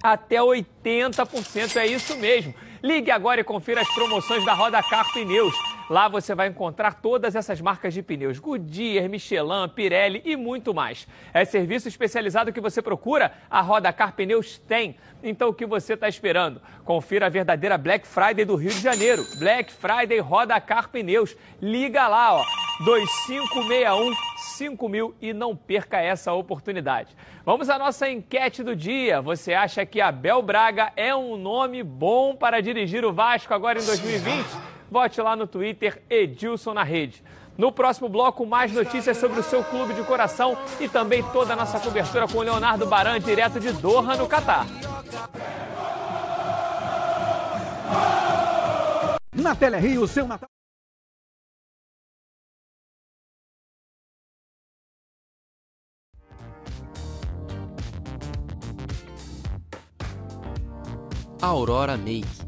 até 80%. É isso mesmo. Ligue agora e confira as promoções da Roda Car Pneus. Lá você vai encontrar todas essas marcas de pneus: Goodyear, Michelin, Pirelli e muito mais. É serviço especializado que você procura? A Roda Car Pneus tem. Então o que você está esperando? Confira a verdadeira Black Friday do Rio de Janeiro. Black Friday Roda Car Pneus. Liga lá, ó. 2561 5000 e não perca essa oportunidade. Vamos à nossa enquete do dia. Você acha que Abel Braga é um nome bom para dirigir o Vasco agora em 2020? Vote lá no Twitter Edilson na rede. No próximo bloco, mais notícias sobre o seu clube de coração e também toda a nossa cobertura com o Leonardo Baran, direto de Doha, no Catar. Na Tele Rio, seu Natal. Aurora Make.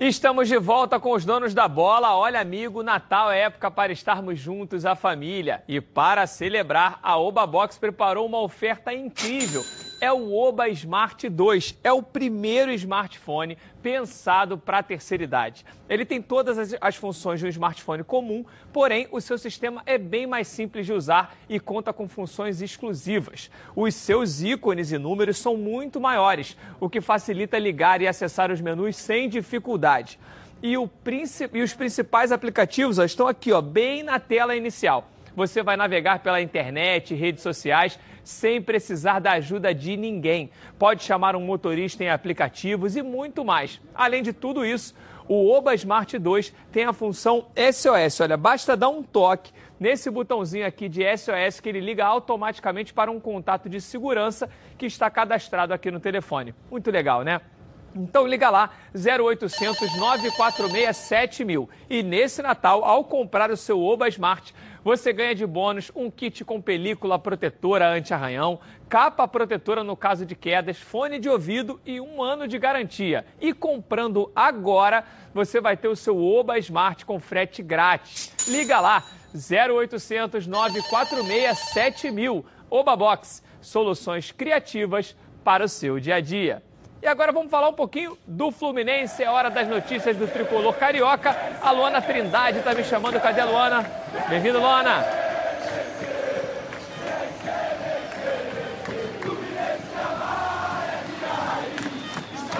Estamos de volta com os donos da bola. Olha, amigo, Natal é época para estarmos juntos, a família. E para celebrar, a Oba Box preparou uma oferta incrível. É o Oba Smart 2. É o primeiro smartphone pensado para a terceira idade. Ele tem todas as, funções de um smartphone comum, porém o seu sistema é bem mais simples de usar e conta com funções exclusivas. Os seus ícones e números são muito maiores, o que facilita ligar e acessar os menus sem dificuldade. E, o, e os principais aplicativos ó, estão aqui, ó, bem na tela inicial. Você vai navegar pela internet, redes sociais sem precisar da ajuda de ninguém. Pode chamar um motorista em aplicativos e muito mais. Além de tudo isso, o Oba Smart 2 tem a função SOS. Olha, basta dar um toque nesse botãozinho aqui de SOS que ele liga automaticamente para um contato de segurança que está cadastrado aqui no telefone. Muito legal, né? Então liga lá, 0800 946 7000. E nesse Natal, ao comprar o seu Oba Smart, você ganha de bônus um kit com película protetora anti-arranhão, capa protetora no caso de quedas, fone de ouvido e um ano de garantia. E comprando agora, você vai ter o seu Oba Smart com frete grátis. Liga lá, 0800 946 7000. Oba Box, soluções criativas para o seu dia a dia. E agora vamos falar um pouquinho do Fluminense. É hora das notícias do tricolor carioca. A Luana Trindade está me chamando. Cadê a Luana? Bem-vindo, Luana.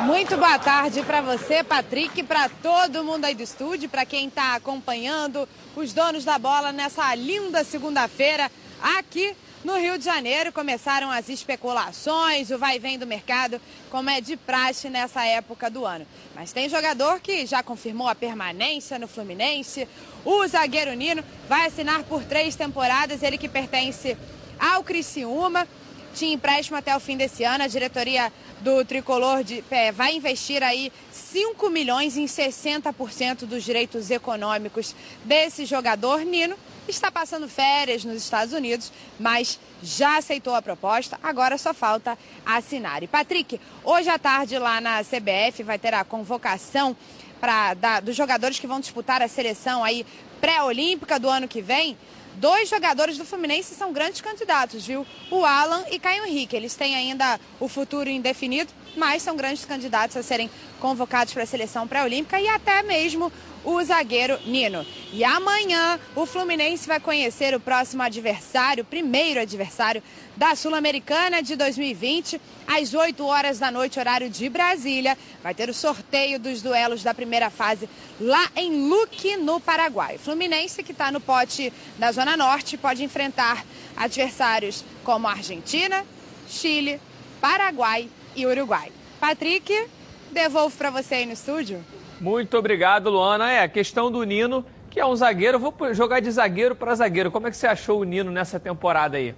Muito boa tarde para você, Patrick, para todo mundo aí do estúdio, para quem está acompanhando os donos da bola nessa linda segunda-feira aqui no Rio de Janeiro. Começaram as especulações, o vai e vem do mercado, como é de praxe nessa época do ano. Mas tem jogador que já confirmou a permanência no Fluminense. O zagueiro Nino vai assinar por três temporadas, ele que pertence ao Criciúma tinha empréstimo até o fim desse ano. A diretoria do Tricolor de, é, vai investir aí 5 milhões em 60% dos direitos econômicos desse jogador. Nino está passando férias nos Estados Unidos, mas já aceitou a proposta, agora só falta assinar. E Patrick, hoje à tarde lá na CBF vai ter a convocação pra, da, dos jogadores que vão disputar a seleção aí pré-olímpica do ano que vem. Dois jogadores do Fluminense são grandes candidatos, viu? O Alan e Caio Henrique. Eles têm ainda o futuro indefinido, mas são grandes candidatos a serem convocados para a seleção pré-olímpica e até mesmo o zagueiro Nino. E amanhã o Fluminense vai conhecer o próximo adversário, primeiro adversário da Sul-Americana de 2020, às 8 horas da noite, horário de Brasília. Vai ter o sorteio dos duelos da primeira fase lá em Luque, no Paraguai. O Fluminense, que está no pote da Zona Norte, pode enfrentar adversários como Argentina, Chile, Paraguai e Uruguai. Patrick, devolvo para você aí no estúdio. Muito obrigado, Luana. É, a questão do Nino, que é um zagueiro, vou jogar de zagueiro para zagueiro. Como é que você achou o Nino nessa temporada aí?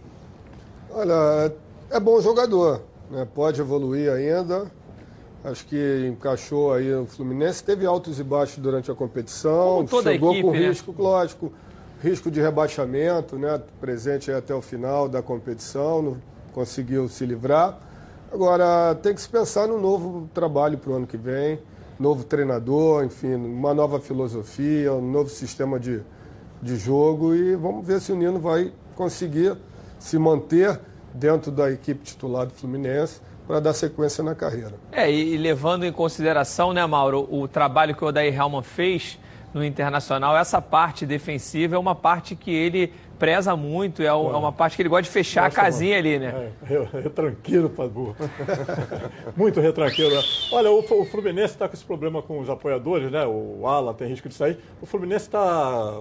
Olha, é bom jogador, né? pode evoluir ainda. Acho que encaixou aí no Fluminense. Teve altos e baixos durante a competição. Chegou equipe, com né? risco, lógico, risco de rebaixamento, né? Presente até o final da competição, não conseguiu se livrar. Agora tem que se pensar no novo trabalho para o ano que vem, novo treinador, enfim, uma nova filosofia, um novo sistema de, de jogo e vamos ver se o Nino vai conseguir se manter dentro da equipe titular do Fluminense para dar sequência na carreira. É, e, levando em consideração, né, Mauro, o trabalho que o Odair Helman fez no Internacional, essa parte defensiva é uma parte que ele preza muito, é, é uma parte que ele gosta de fechar Gosta, a casinha ali, né? É, re- retranqueiro, Padu. Muito retranqueiro. né? Olha, o, o Fluminense está com esse problema com os apoiadores, né? O Ala tem risco de sair. O Fluminense está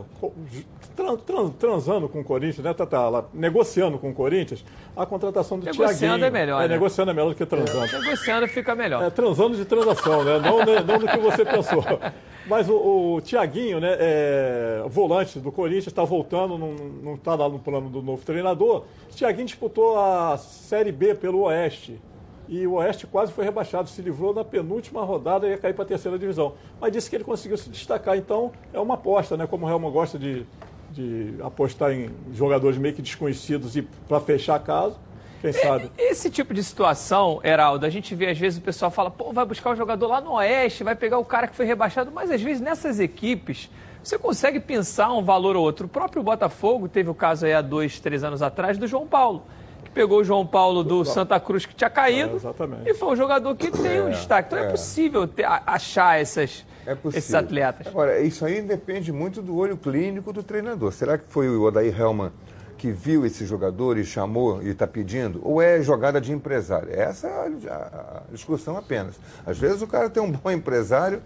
transando com o Corinthians, né? Tá, tá lá, negociando com o Corinthians a contratação do Negociando Thiaguinho. é melhor, É, né? negociando é melhor do que transando. Negociando fica melhor. É, transando de transação, né? Não, né, não do que você pensou. Mas o, o Tiaguinho, né, é, volante do Corinthians, está voltando, não está lá no plano do novo treinador. Tiaguinho disputou a Série B pelo Oeste. E o Oeste quase foi rebaixado, se livrou na penúltima rodada e ia cair para a terceira divisão. Mas disse que ele conseguiu se destacar, então é uma aposta, né? Como o Helman gosta de, de apostar em jogadores meio que desconhecidos e para fechar a casa, quem sabe. Esse tipo de situação, Heraldo, a gente vê às vezes o pessoal fala, pô, vai buscar o jogador lá no Oeste, vai pegar o cara que foi rebaixado, mas às vezes nessas equipes você consegue pensar um valor ou outro. O próprio Botafogo teve o caso aí há dois, três anos atrás do João Paulo, que pegou o João Paulo do Santa Cruz que tinha caído É, exatamente. e foi um jogador que tem um É, destaque. Então é, é. possível ter- achar essas, É possível. esses atletas. Agora, isso aí depende muito do olho clínico do treinador. Será que foi o Odair Helman que viu esse jogador e chamou e está pedindo? Ou é jogada de empresário? Essa é a, discussão apenas. Às vezes o cara tem um bom empresário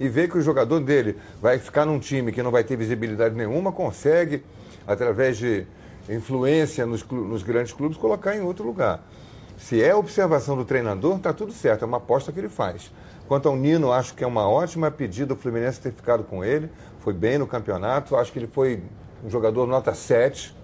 e vê que o jogador dele vai ficar num time que não vai ter visibilidade nenhuma, consegue, através de influência nos, nos grandes clubes, colocar em outro lugar. Se é observação do treinador, está tudo certo, é uma aposta que ele faz. Quanto ao Nino, acho que é uma ótima pedida o Fluminense ter ficado com ele. Foi bem no campeonato, acho que ele foi um jogador nota 7,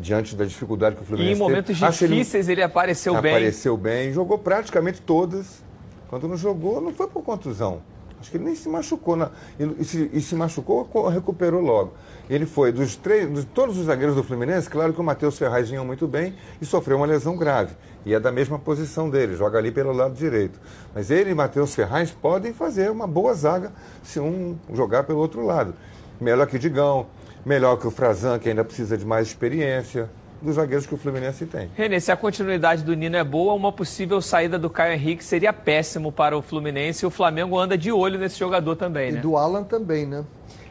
diante da dificuldade que o E Fluminense em momentos teve. Acho ele- difíceis ele apareceu bem. Apareceu bem, jogou praticamente todas. Quando não jogou, não foi por contusão. Acho que ele nem se machucou. na- e, e se, e se machucou, co- recuperou logo. Ele foi, dos três, de todos os zagueiros do Fluminense, claro que o Matheus Ferraz vinha muito bem e sofreu uma lesão grave. E é da mesma posição dele, joga ali pelo lado direito. Mas ele e Matheus Ferraz podem fazer uma boa zaga se um jogar pelo outro lado. Melhor que Digão, melhor que o Frazan, que ainda precisa de mais experiência, dos zagueiros que o Fluminense tem. Renê, se a continuidade do Nino é boa, uma possível saída do Caio Henrique seria péssimo para o Fluminense e o Flamengo anda de olho nesse jogador também, E né? do Alan também, né?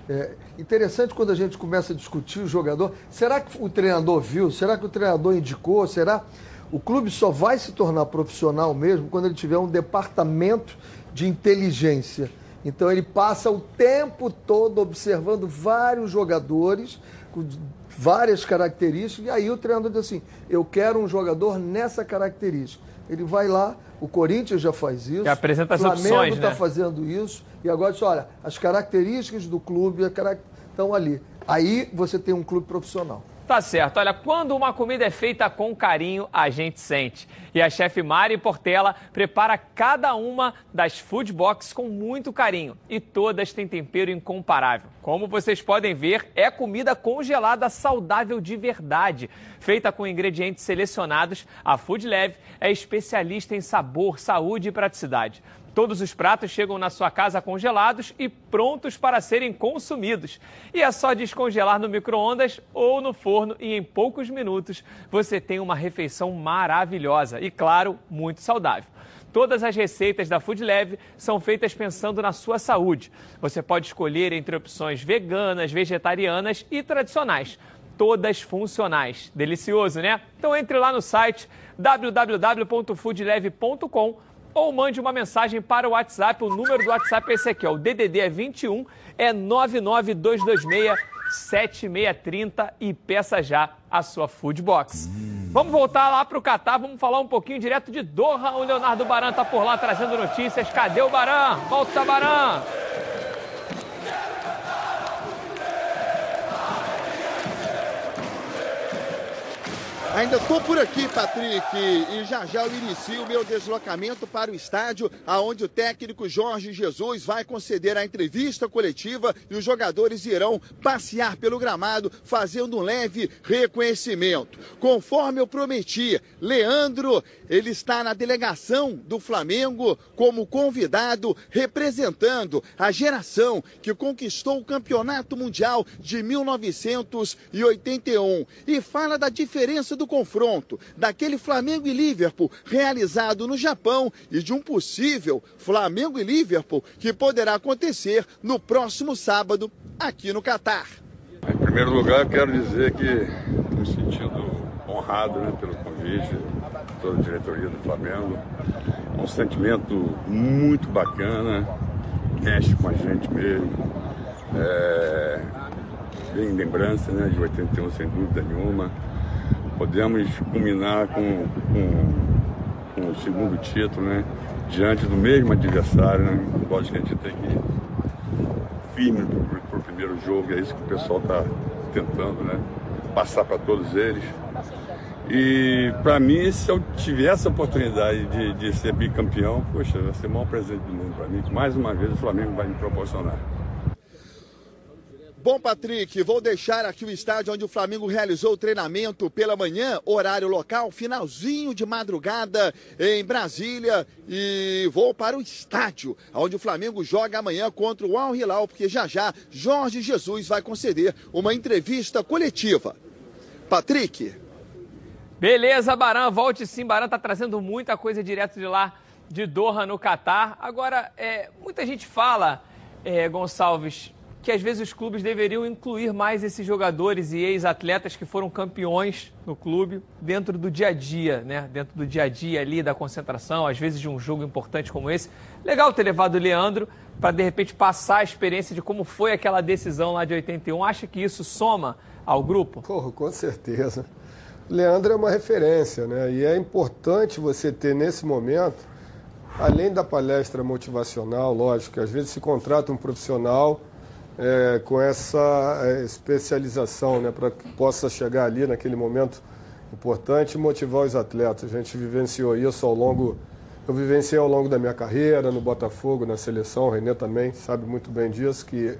É interessante quando a gente começa a discutir o jogador. Será que o treinador viu? Será que o treinador indicou? Será? O clube só vai se tornar profissional mesmo quando ele tiver um departamento de inteligência. Então ele passa o tempo todo observando vários jogadores com várias características e aí o treinador diz assim: "Eu quero um jogador nessa característica". Ele vai lá, o Corinthians já faz isso, apresenta o Flamengo está né? fazendo isso e agora diz: olha, as características do clube estão ali. Aí você tem um clube profissional. Tá certo. Olha, quando uma comida é feita com carinho, a gente sente. E a chefe Mari Portela prepara cada uma das food box com muito carinho. E todas têm tempero incomparável. Como vocês podem ver, é comida congelada saudável de verdade. Feita com ingredientes selecionados, a Food Leve é especialista em sabor, saúde e praticidade. Todos os pratos chegam na sua casa congelados e prontos para serem consumidos. E é só descongelar no micro-ondas ou no forno e em poucos minutos você tem uma refeição maravilhosa e, claro, muito saudável. Todas as receitas da Food são feitas pensando na sua saúde. Você pode escolher entre opções veganas, vegetarianas e tradicionais. Todas funcionais. Delicioso, né? Então entre lá no site www.foodleve.com ou mande uma mensagem para o WhatsApp. O número do WhatsApp é esse aqui, ó. o DDD é 21, é 99226 7630 e peça já a sua Food Box. Vamos voltar lá para o Catar, vamos falar um pouquinho direto de Doha. O Leonardo Baran está por lá trazendo notícias. Cadê o Baran? Volta, Baran! Ainda estou por aqui, Patrick, e já já eu inicio o meu deslocamento para o estádio, aonde o técnico Jorge Jesus vai conceder a entrevista coletiva e os jogadores irão passear pelo gramado, fazendo um leve reconhecimento. Conforme eu prometi, Leandro, ele está na delegação do Flamengo como convidado, representando a geração que conquistou o Campeonato Mundial de 1981 e fala da diferença do confronto daquele Flamengo e Liverpool realizado no Japão e de um possível Flamengo e Liverpool que poderá acontecer no próximo sábado aqui no Catar. Em primeiro lugar, quero dizer que estou me sentindo honrado né, pelo convite, toda a diretoria do Flamengo. É um sentimento muito bacana, mexe com a gente mesmo. É, vem em lembrança né, de 81, sem dúvida nenhuma. Podemos culminar com, com, com o segundo título, né, diante do mesmo adversário. Né? Lógico que a gente tem que ir firme para o primeiro jogo, é isso que o pessoal está tentando, né? Passar para todos eles. E para mim, se eu tiver essa oportunidade de, de ser bicampeão, poxa, vai ser o maior presente do mundo para mim, que mais uma vez o Flamengo vai me proporcionar. Bom, Patrick, vou deixar aqui o estádio onde o Flamengo realizou o treinamento pela manhã, horário local, finalzinho de madrugada em Brasília. E vou para o estádio, onde o Flamengo joga amanhã contra o Al Hilal, porque já já Jorge Jesus vai conceder uma entrevista coletiva. Patrick. Beleza, Baran, volte sim. Baran tá trazendo muita coisa direto de lá, de Doha, no Catar. Agora, é, muita gente fala, é, Gonçalves, que às vezes os clubes deveriam incluir mais esses jogadores e ex-atletas que foram campeões no clube dentro do dia a dia, né? Dentro do dia a dia ali, da concentração, às vezes de um jogo importante como esse. Legal ter levado o Leandro para de repente passar a experiência de como foi aquela decisão lá de 81. Acha que isso soma ao grupo? Porra, com certeza. Leandro é uma referência, né? E é importante você ter nesse momento, além da palestra motivacional, lógico, às vezes se contrata um profissional é, com essa é, especialização, né, para que possa chegar ali naquele momento importante e motivar os atletas. A gente vivenciou isso ao longo, eu vivenciei ao longo da minha carreira no Botafogo, na seleção, o Renê também sabe muito bem disso, que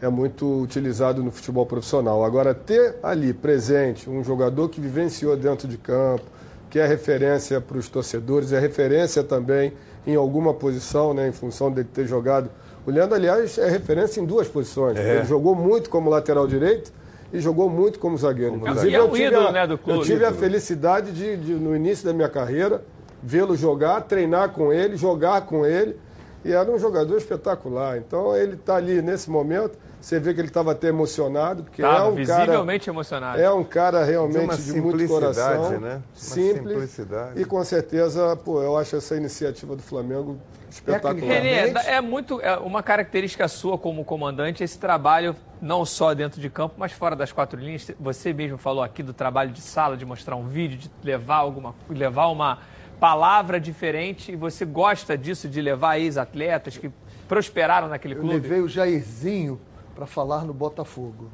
é muito utilizado no futebol profissional. Agora, ter ali presente um jogador que vivenciou dentro de campo, que é referência para os torcedores, é referência também em alguma posição, né, em função de ter jogado. O Leandro, aliás, é referência em duas posições. É. Ele jogou muito como lateral direito e jogou muito como zagueiro. Inclusive, é eu tive, ídolo, a, né, do clube. eu tive a felicidade de, de, no início da minha carreira, vê-lo jogar, treinar com ele, jogar com ele. E era um jogador espetacular. Então ele está ali nesse momento. Você vê que ele estava até emocionado, porque Tava é um visivelmente cara, emocionado. É um cara De realmente uma de, muito coração, né? Uma simples. simplicidade. E com certeza, pô, eu acho essa iniciativa do Flamengo espetacular. Renê, é muito é uma característica sua como comandante esse trabalho não só dentro de campo, mas fora das quatro linhas. Você mesmo falou aqui do trabalho de sala, de mostrar um vídeo, de levar alguma, levar uma palavra diferente. E você gosta disso de levar ex-atletas que prosperaram naquele Eu clube? levei o Jairzinho para falar no Botafogo.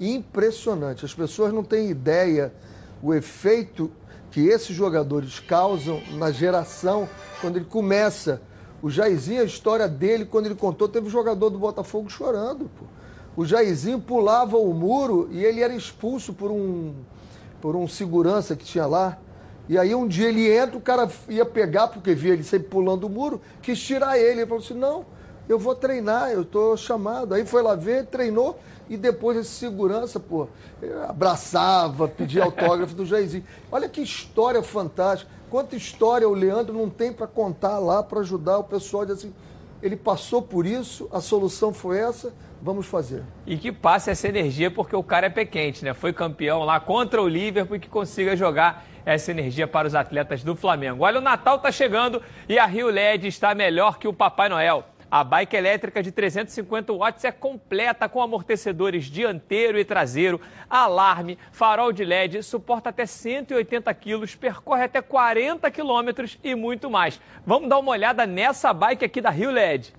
Impressionante. As pessoas não têm ideia o efeito que esses jogadores causam na geração quando ele começa. O Jairzinho, a história dele, quando ele contou, teve um jogador do Botafogo chorando. Pô. O Jairzinho pulava o muro e ele era expulso por um, por um segurança que tinha lá. E aí um dia ele entra, o cara ia pegar, porque via ele sempre pulando o muro, quis tirar ele. Ele falou assim, não, eu vou treinar, eu estou chamado. Aí foi lá ver, treinou, e depois esse segurança, pô, abraçava, pedia autógrafo do Jairzinho. Olha que história fantástica. Quanta história o Leandro não tem para contar lá, para ajudar o pessoal. De assim, ele passou por isso, a solução foi essa, vamos fazer. E que passe essa energia, porque o cara é pé quente, né? Foi campeão lá contra o Liverpool e que consiga jogar essa energia para os atletas do Flamengo. Olha, o Natal tá chegando e a Rio LED está melhor que o Papai Noel. A bike elétrica de 350 watts é completa com amortecedores dianteiro e traseiro, alarme, farol de LED, suporta até 180 quilos, percorre até 40 quilômetros e muito mais. Vamos dar uma olhada nessa bike aqui da Rio LED.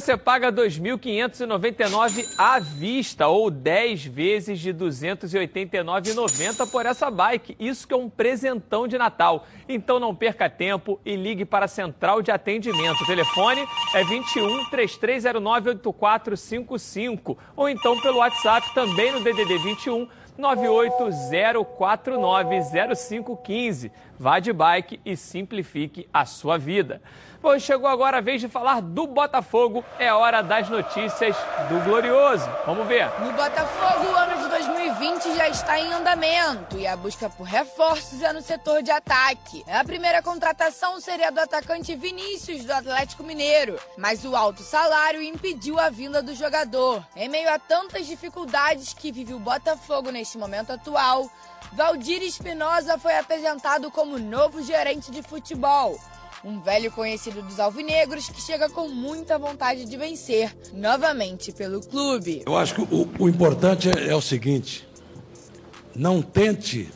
Você paga R$ 2.599 à vista ou 10 vezes de R$ 289,90 por essa bike. Isso que é um presentão de Natal. Então não perca tempo e ligue para a central de atendimento. O telefone é 21 3309 8455 ou então pelo WhatsApp também no DDD 21 980490515. Vá de bike e simplifique a sua vida. Pois chegou agora a vez de falar do Botafogo. É hora das notícias do Glorioso. Vamos ver. No Botafogo, o ano de 2020 já está em andamento e a busca por reforços é no setor de ataque. A primeira contratação seria do atacante Vinícius, do Atlético Mineiro, mas o alto salário impediu a vinda do jogador. Em meio a tantas dificuldades que vive o Botafogo neste momento atual, Valdir Espinosa foi apresentado como novo gerente de futebol. Um velho conhecido dos alvinegros que chega com muita vontade de vencer novamente pelo clube. Eu acho que o, o importante é, é o seguinte: não tente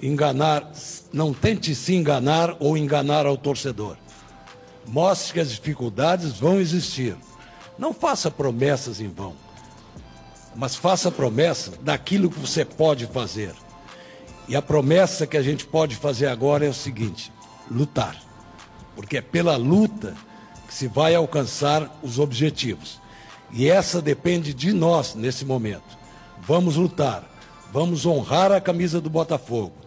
enganar, não tente se enganar ou enganar ao torcedor. Mostre que as dificuldades vão existir. Não faça promessas em vão, mas faça promessa daquilo que você pode fazer. E a promessa que a gente pode fazer agora é o seguinte: lutar. Porque é pela luta que se vai alcançar os objetivos. E essa depende de nós nesse momento. Vamos lutar, vamos honrar a camisa do Botafogo.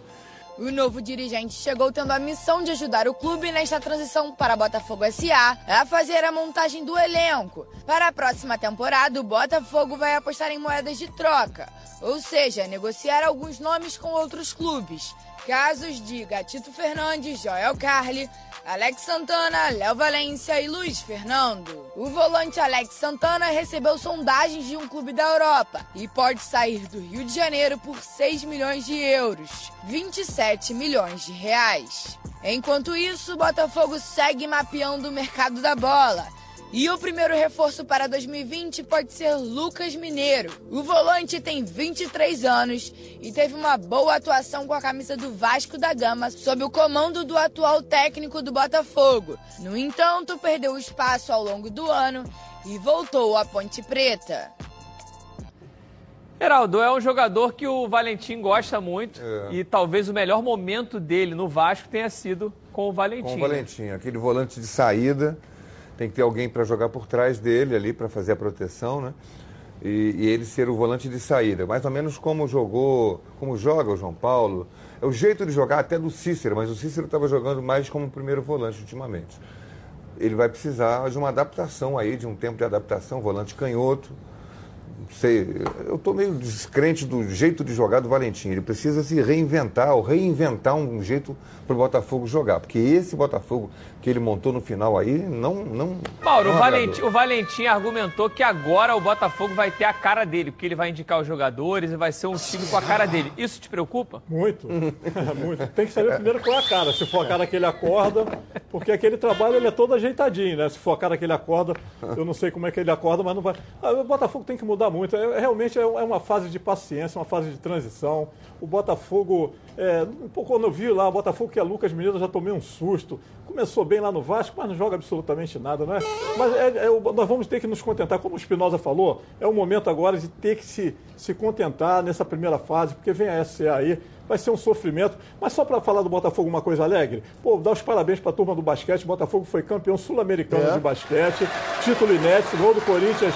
O novo dirigente chegou tendo a missão de ajudar o clube nesta transição para Botafogo SA a fazer a montagem do elenco. Para a próxima temporada, o Botafogo vai apostar em moedas de troca, ou seja, negociar alguns nomes com outros clubes. Casos de Gatito Fernandes, Joel Carli, Alex Santana, Léo Valência e Luiz Fernando. O volante Alex Santana recebeu sondagens de um clube da Europa e pode sair do Rio de Janeiro por 6 milhões de euros, 27 milhões de reais. Enquanto isso, o Botafogo segue mapeando o mercado da bola. E o primeiro reforço para 2020 pode ser Lucas Mineiro. O volante tem 23 anos e teve uma boa atuação com a camisa do Vasco da Gama sob o comando do atual técnico do Botafogo. No entanto, perdeu espaço ao longo do ano e voltou à Ponte Preta. Heraldo, é um jogador que o Valentim gosta muito É. e talvez o melhor momento dele no Vasco tenha sido com o Valentim. Com o Valentim, aquele volante de saída tem que ter alguém para jogar por trás dele ali, para fazer a proteção, né? E, e, ele ser o volante de saída. Mais ou menos como jogou, como joga o João Paulo. É o jeito de jogar até do Cícero, mas o Cícero estava jogando mais como primeiro volante ultimamente. Ele vai precisar de uma adaptação aí, de um tempo de adaptação, volante canhoto sei, eu estou meio descrente do jeito de jogar do Valentim. Ele precisa se reinventar, ou reinventar um jeito para o Botafogo jogar. Porque esse Botafogo que ele montou no final aí não. não Mauro, não o, Valentim, o Valentim argumentou que agora o Botafogo vai ter a cara dele, porque ele vai indicar os jogadores e vai ser um time com a cara dele. Isso te preocupa? Muito. Muito. Tem que saber primeiro qual é a cara. Se for a cara que ele acorda, porque aquele trabalho ele é todo ajeitadinho, né? Se for a cara que ele acorda, eu não sei como é que ele acorda, mas não vai. Ah, o Botafogo tem que mudar muito. É, realmente é, é uma fase de paciência, uma fase de transição. O Botafogo, é, um pouco quando eu vi lá, o Botafogo que é Lucas Menino, eu já tomei um susto. Começou bem lá no Vasco, mas não joga absolutamente nada, não é? Mas é, é, nós vamos ter que nos contentar, como o Espinosa falou, é o momento agora de ter que se, se contentar nessa primeira fase, porque vem a SCA aí, vai ser um sofrimento. Mas só para falar do Botafogo uma coisa alegre, pô, dar os parabéns para a turma do basquete. O Botafogo foi campeão sul-americano É. de basquete, título inédito, gol do Corinthians.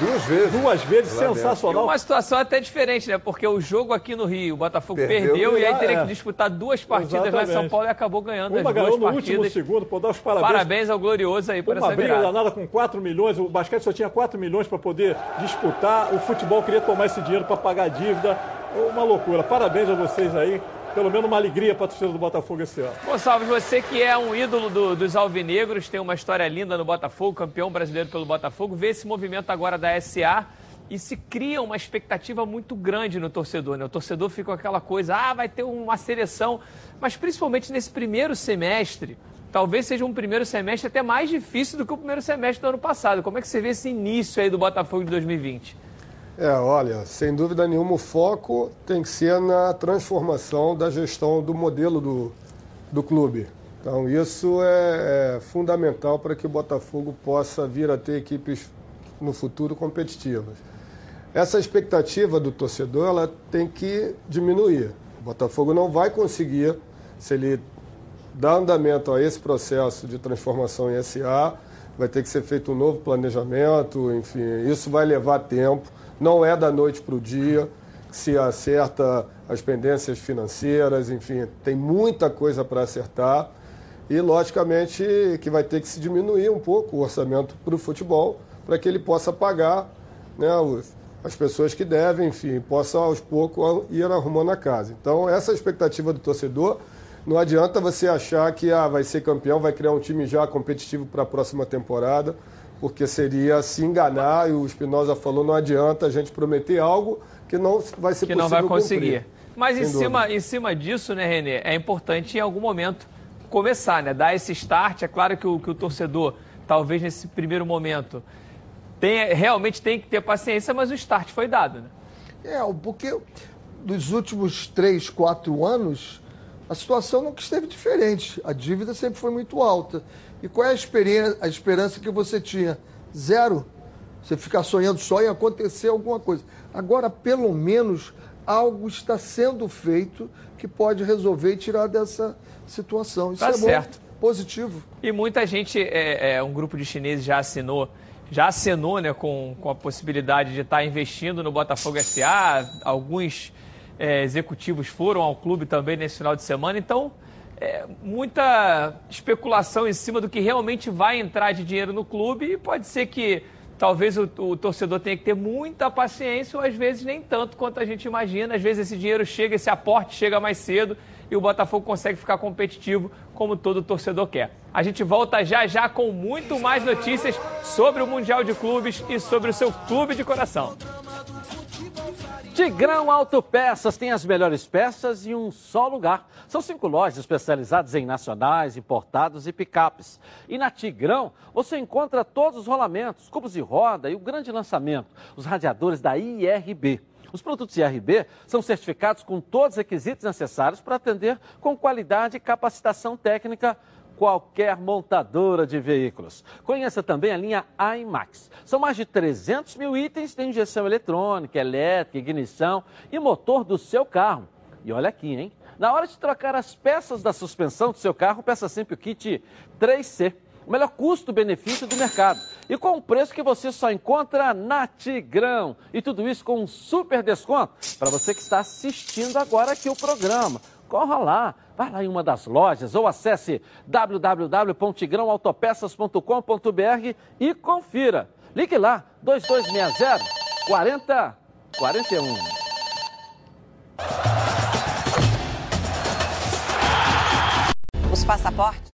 Duas vezes. Duas vezes, E sensacional. uma situação até diferente, né? Porque o jogo aqui no Rio, o Botafogo Perdeu perdeu, e e aí teria é. que disputar duas partidas lá em São Exatamente. Paulo e acabou ganhando Uma as duas ganhou no partidas. último segundo, pô, dar os parabéns. Parabéns ao Glorioso aí por Uma essa briga virada. danada com 4 milhões, o basquete só tinha 4 milhões para poder disputar, o futebol queria tomar esse dinheiro para pagar a dívida. Uma loucura. Parabéns a vocês aí. Pelo menos uma alegria para a torcida do Botafogo esse ano. Gonçalves, você que é um ídolo do- dos alvinegros, tem uma história linda no Botafogo, campeão brasileiro pelo Botafogo, vê esse movimento agora da SA e se cria uma expectativa muito grande no torcedor. Né? O torcedor fica com aquela coisa, ah, vai ter uma seleção, mas principalmente nesse primeiro semestre, talvez seja um primeiro semestre até mais difícil do que o primeiro semestre do ano passado. Como é que você vê esse início aí do Botafogo de 2020? É, olha, sem dúvida nenhuma, o foco tem que ser na transformação da gestão do modelo do, do clube. Então, isso é, é fundamental para que o Botafogo possa vir a ter equipes no futuro competitivas. Essa expectativa do torcedor ela tem que diminuir. O Botafogo não vai conseguir, se ele dar andamento a esse processo de transformação em SA, vai ter que ser feito um novo planejamento, enfim, isso vai levar tempo, não é da noite para o dia, se acerta as pendências financeiras, enfim, tem muita coisa para acertar e, logicamente, que vai ter que se diminuir um pouco o orçamento para o futebol, para que ele possa pagar né, as pessoas que devem, enfim, possa aos poucos ir arrumando a casa. Então, essa é a expectativa do torcedor. Não adianta você achar que ah, vai ser campeão, vai criar um time já competitivo para a próxima temporada, porque seria se enganar, e o Espinosa falou, não adianta a gente prometer algo que não vai ser que possível não vai conseguir. cumprir. Mas em cima, dúvida. em cima disso, né, Renê, é importante em algum momento começar, né? Dar esse start. É claro que o, que o torcedor, talvez nesse primeiro momento, tenha, realmente tem que ter paciência, mas o start foi dado, né? É, porque dos últimos três, quatro anos, a situação nunca esteve diferente. A dívida sempre foi muito alta. E qual é a, a esperança que você tinha? Zero. Você ficar sonhando só em acontecer alguma coisa. Agora, pelo menos, algo está sendo feito que pode resolver e tirar dessa situação. Isso Tá é bom, certo. positivo. E muita gente, é, é, um grupo de chineses já assinou, já assinou né, com, com a possibilidade de estar investindo no Botafogo SA. Alguns é, executivos foram ao clube também nesse final de semana. Então, é, muita especulação em cima do que realmente vai entrar de dinheiro no clube. E pode ser que talvez o, o torcedor tenha que ter muita paciência, ou às vezes nem tanto quanto a gente imagina. Às vezes esse dinheiro chega, esse aporte chega mais cedo e o Botafogo consegue ficar competitivo como todo torcedor quer. A gente volta já já com muito mais notícias sobre o Mundial de Clubes e sobre o seu clube de coração. Tigrão Autopeças tem as melhores peças em um só lugar. São cinco lojas especializadas em nacionais, importados e picapes. E na Tigrão você encontra todos os rolamentos, cubos de roda e o grande lançamento, os radiadores da IRB. Os produtos IRB são certificados com todos os requisitos necessários para atender com qualidade e capacitação técnica qualquer montadora de veículos. Conheça também a linha IMAX. São mais de 300 mil itens de injeção eletrônica, elétrica, ignição e motor do seu carro. E olha aqui, hein? Na hora de trocar as peças da suspensão do seu carro, peça sempre o kit 3C. O melhor custo-benefício do mercado. E com um preço que você só encontra na Tigrão. E tudo isso com um super desconto para você que está assistindo agora aqui o programa. Corra lá, vá lá em uma das lojas ou acesse www.tigrãoautopeças.com.br e confira. Ligue lá, 2260 4041. Os passaportes.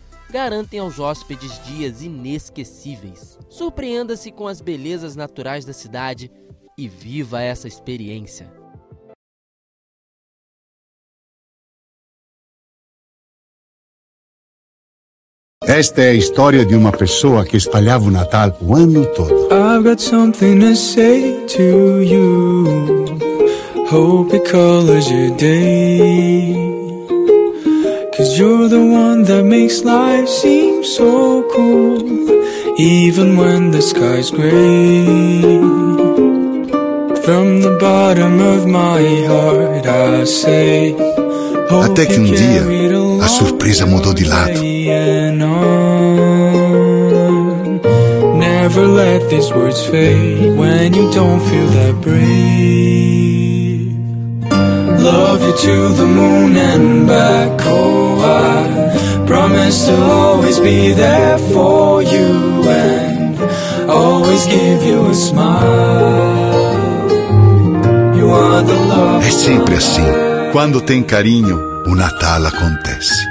garantem aos hóspedes dias inesquecíveis. Surpreenda-se com as belezas naturais da cidade e viva essa experiência. Esta é a história de uma pessoa que espalhava o Natal o ano todo. I've got something to say to you. Hope it colors your day. Cause you're the one that makes life seem so cool. Even when the sky's gray. From the bottom of my heart, I say. Até que um dia, a surpresa mudou de lado. Never let these words fade when you don't feel that brave. Love you to the moon and back. Oh, I promise to always be there for you and always give you a smile. You are the love. É sempre assim. Quando tem carinho, o Natal acontece.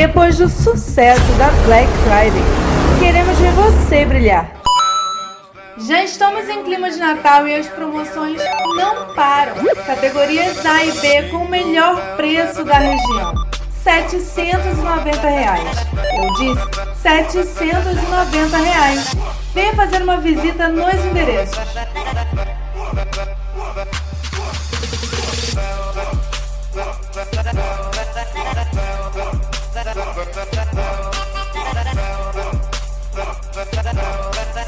Depois do sucesso da Black Friday, queremos ver você brilhar. Já estamos em clima de Natal e as promoções não param. Categorias A e B com o melhor preço da região. 790 reais. Eu disse 790 reais. Venha fazer uma visita nos endereços.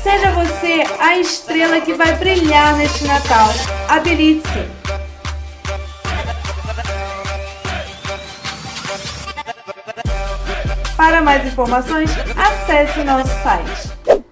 Seja você a estrela que vai brilhar neste Natal. Habilite-se. Para mais informações, acesse nosso site.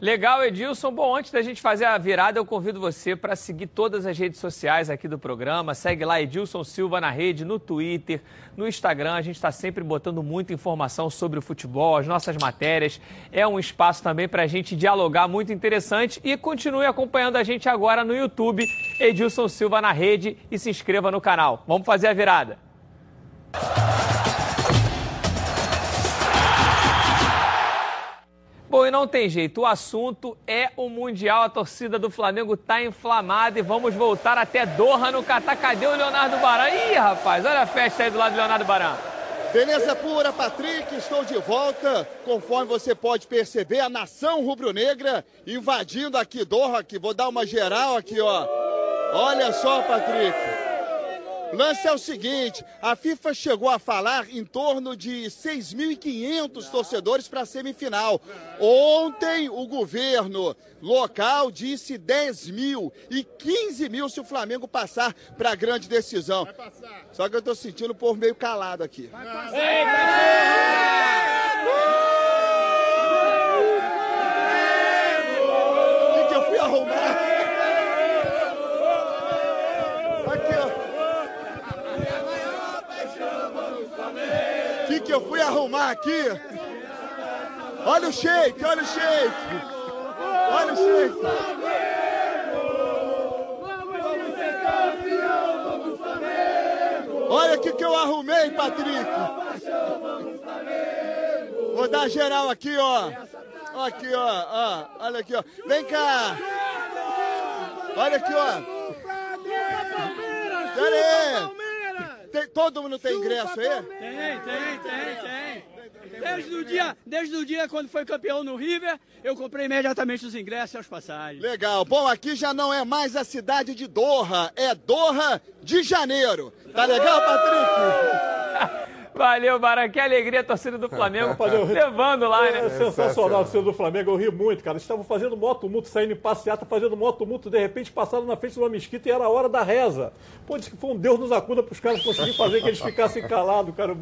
Legal, Edilson. Bom, antes da gente fazer a virada, eu convido você para seguir todas as redes sociais aqui do programa. Segue lá Edilson Silva na rede, no Twitter, no Instagram. A gente está sempre botando muita informação sobre o futebol, as nossas matérias. É um espaço também para a gente dialogar muito interessante. E continue acompanhando a gente agora no YouTube, Edilson Silva na rede, e se inscreva no canal. Vamos fazer a virada. Bom, e não tem jeito, o assunto é o Mundial. A torcida do Flamengo está inflamada e vamos voltar até Doha no Catar. Cadê o Leonardo Baran? Ih, rapaz, olha a festa aí do lado do Leonardo Baran. Beleza pura, Patrick, estou de volta. Conforme você pode perceber, a nação rubro-negra invadindo aqui Doha, aqui. Vou dar uma geral aqui, ó. Olha só, Patrick. O lance é o seguinte: a FIFA chegou a falar em torno de 6.500 torcedores para a semifinal. Ontem, o governo local disse 10 mil e 15 mil se o Flamengo passar para a grande decisão. Só que eu estou sentindo o povo meio calado aqui. O que, que eu fui arrumar? Aqui, ó. O que, eu fui arrumar aqui? Olha o shake, olha o shake. Olha o shake. Olha o que, eu arrumei, Patrick. Vou dar geral aqui. Ó, Aqui, ó, ó. Olha aqui, ó. Vem cá. Olha aqui, ó. Pera aí. Tem- todo mundo tem ingresso aí? Tem, tem, tem, tem. Desde o dia, desde o dia quando foi campeão no River, eu comprei imediatamente os ingressos e as passagens. Legal. Bom, aqui já não é mais a cidade de Doha, é Doha de Janeiro. Tá legal, Patrick? Valeu, Baran. Que alegria a torcida do Flamengo levando lá, né? É sensacional a torcida do Flamengo, eu ri muito, cara. Eles estavam fazendo mó tumulto, saindo em passeata, fazendo mó tumulto, de repente passaram na frente de uma mesquita e era a hora da reza. Pô, disse que foi um Deus nos acuda para os caras conseguirem fazer que eles ficassem calados, cara.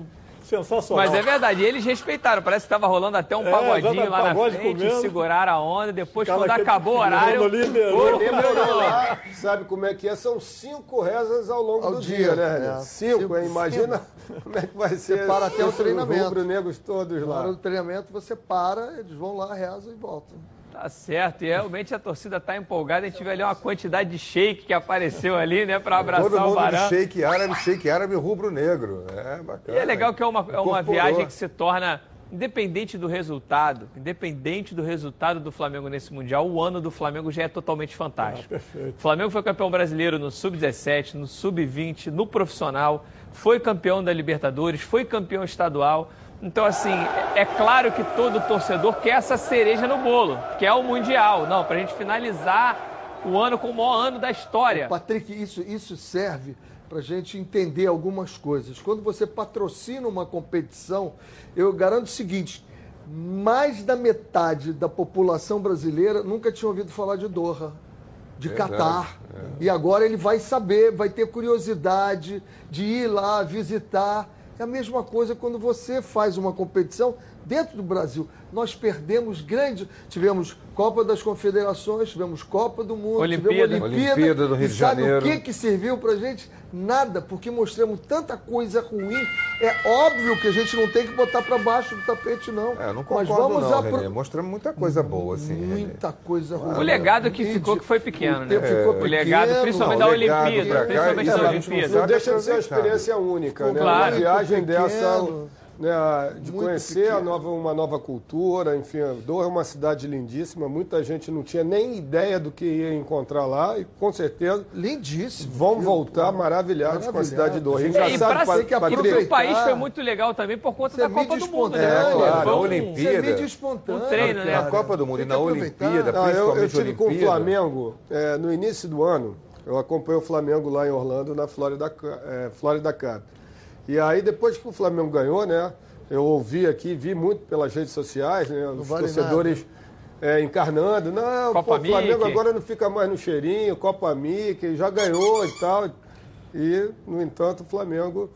Sensacional. Mas é verdade, eles respeitaram. Parece que estava rolando até um É, pagodinho lá na pagode frente, comendo. seguraram a onda. Depois, Cara, quando acabou o horário. Liberou. Pô, Lembrando lá, sabe como é que é? São cinco rezas ao longo Ao do dia, dia, né? é. Cinco, Cinco, hein? Imagina como é que vai ser. para até o treinamento. rubro-negros todos Na hora lá. do treinamento você para, eles vão lá, rezam e voltam. Tá certo, e realmente a torcida tá empolgada. A gente vê ali uma quantidade de shake que apareceu ali, né, para abraçar Todo o mundo Barão. de shake árabe, shake árabe rubro-negro. É bacana. E é legal que é uma, é uma viagem que se torna, independente do resultado, independente do resultado do Flamengo nesse Mundial, o ano do Flamengo já é totalmente fantástico. perfeito. O Flamengo foi campeão brasileiro no Sub-17, no Sub-20, no profissional, foi campeão da Libertadores, foi campeão estadual. Então, assim, é claro que todo torcedor quer essa cereja no bolo, que é o Mundial. Não, pra gente finalizar o ano com o maior ano da história. Patrick, isso, isso serve para a gente entender algumas coisas. Quando você patrocina uma competição, eu garanto o seguinte: mais da metade da população brasileira nunca tinha ouvido falar de Doha, de Verdade, Catar. é. E agora ele vai saber, vai ter curiosidade de ir lá visitar. É a mesma coisa quando você faz uma competição dentro do Brasil. Nós perdemos grande. Tivemos Copa das Confederações, tivemos Copa do Mundo, Olimpíada. tivemos Olimpíada. Olimpíada do Rio e de sabe Janeiro. o que, que serviu pra gente? Nada, porque mostramos tanta coisa ruim. É óbvio que a gente não tem que botar pra baixo do tapete, não. É, eu não Mas concordo vamos não. Mostramos muita coisa boa, assim. Muita coisa ruim. O legado que ficou que foi pequeno, né? tempo ficou o legado, pequeno. principalmente Não, da o legado Olimpíada, cá, principalmente isso da Olimpíada. Não deixa de ser uma aproveitar. experiência única, né? Claro. Uma viagem Pequeno. dessa né, de Muito conhecer a pequeno. nova, uma nova cultura, enfim, Doha é uma cidade lindíssima, muita gente não tinha nem ideia do que ia encontrar lá e com certeza lindíssimo. vão voltar maravilhados com a cidade de Doha. E, Engraçado, pra, Pat- e pro Patrick, país foi muito legal também por conta da Copa do Mundo, né? É, claro, a Olimpíada. Um treino, né? Na Copa do Mundo e na Olimpíada, Não, eu, eu principalmente tive com o. Flamengo é, no início do ano. Eu acompanhei o Flamengo lá em Orlando, na Florida, Cu- é, Florida Cup. E aí, depois que o Flamengo ganhou, né? Eu ouvi aqui, vi muito pelas redes sociais, né? Os vale torcedores é, encarnando. Não, Copa pô, o Flamengo Mickey. agora não fica mais no cheirinho, Copa Mickey, já ganhou e tal. E, no entanto, o Flamengo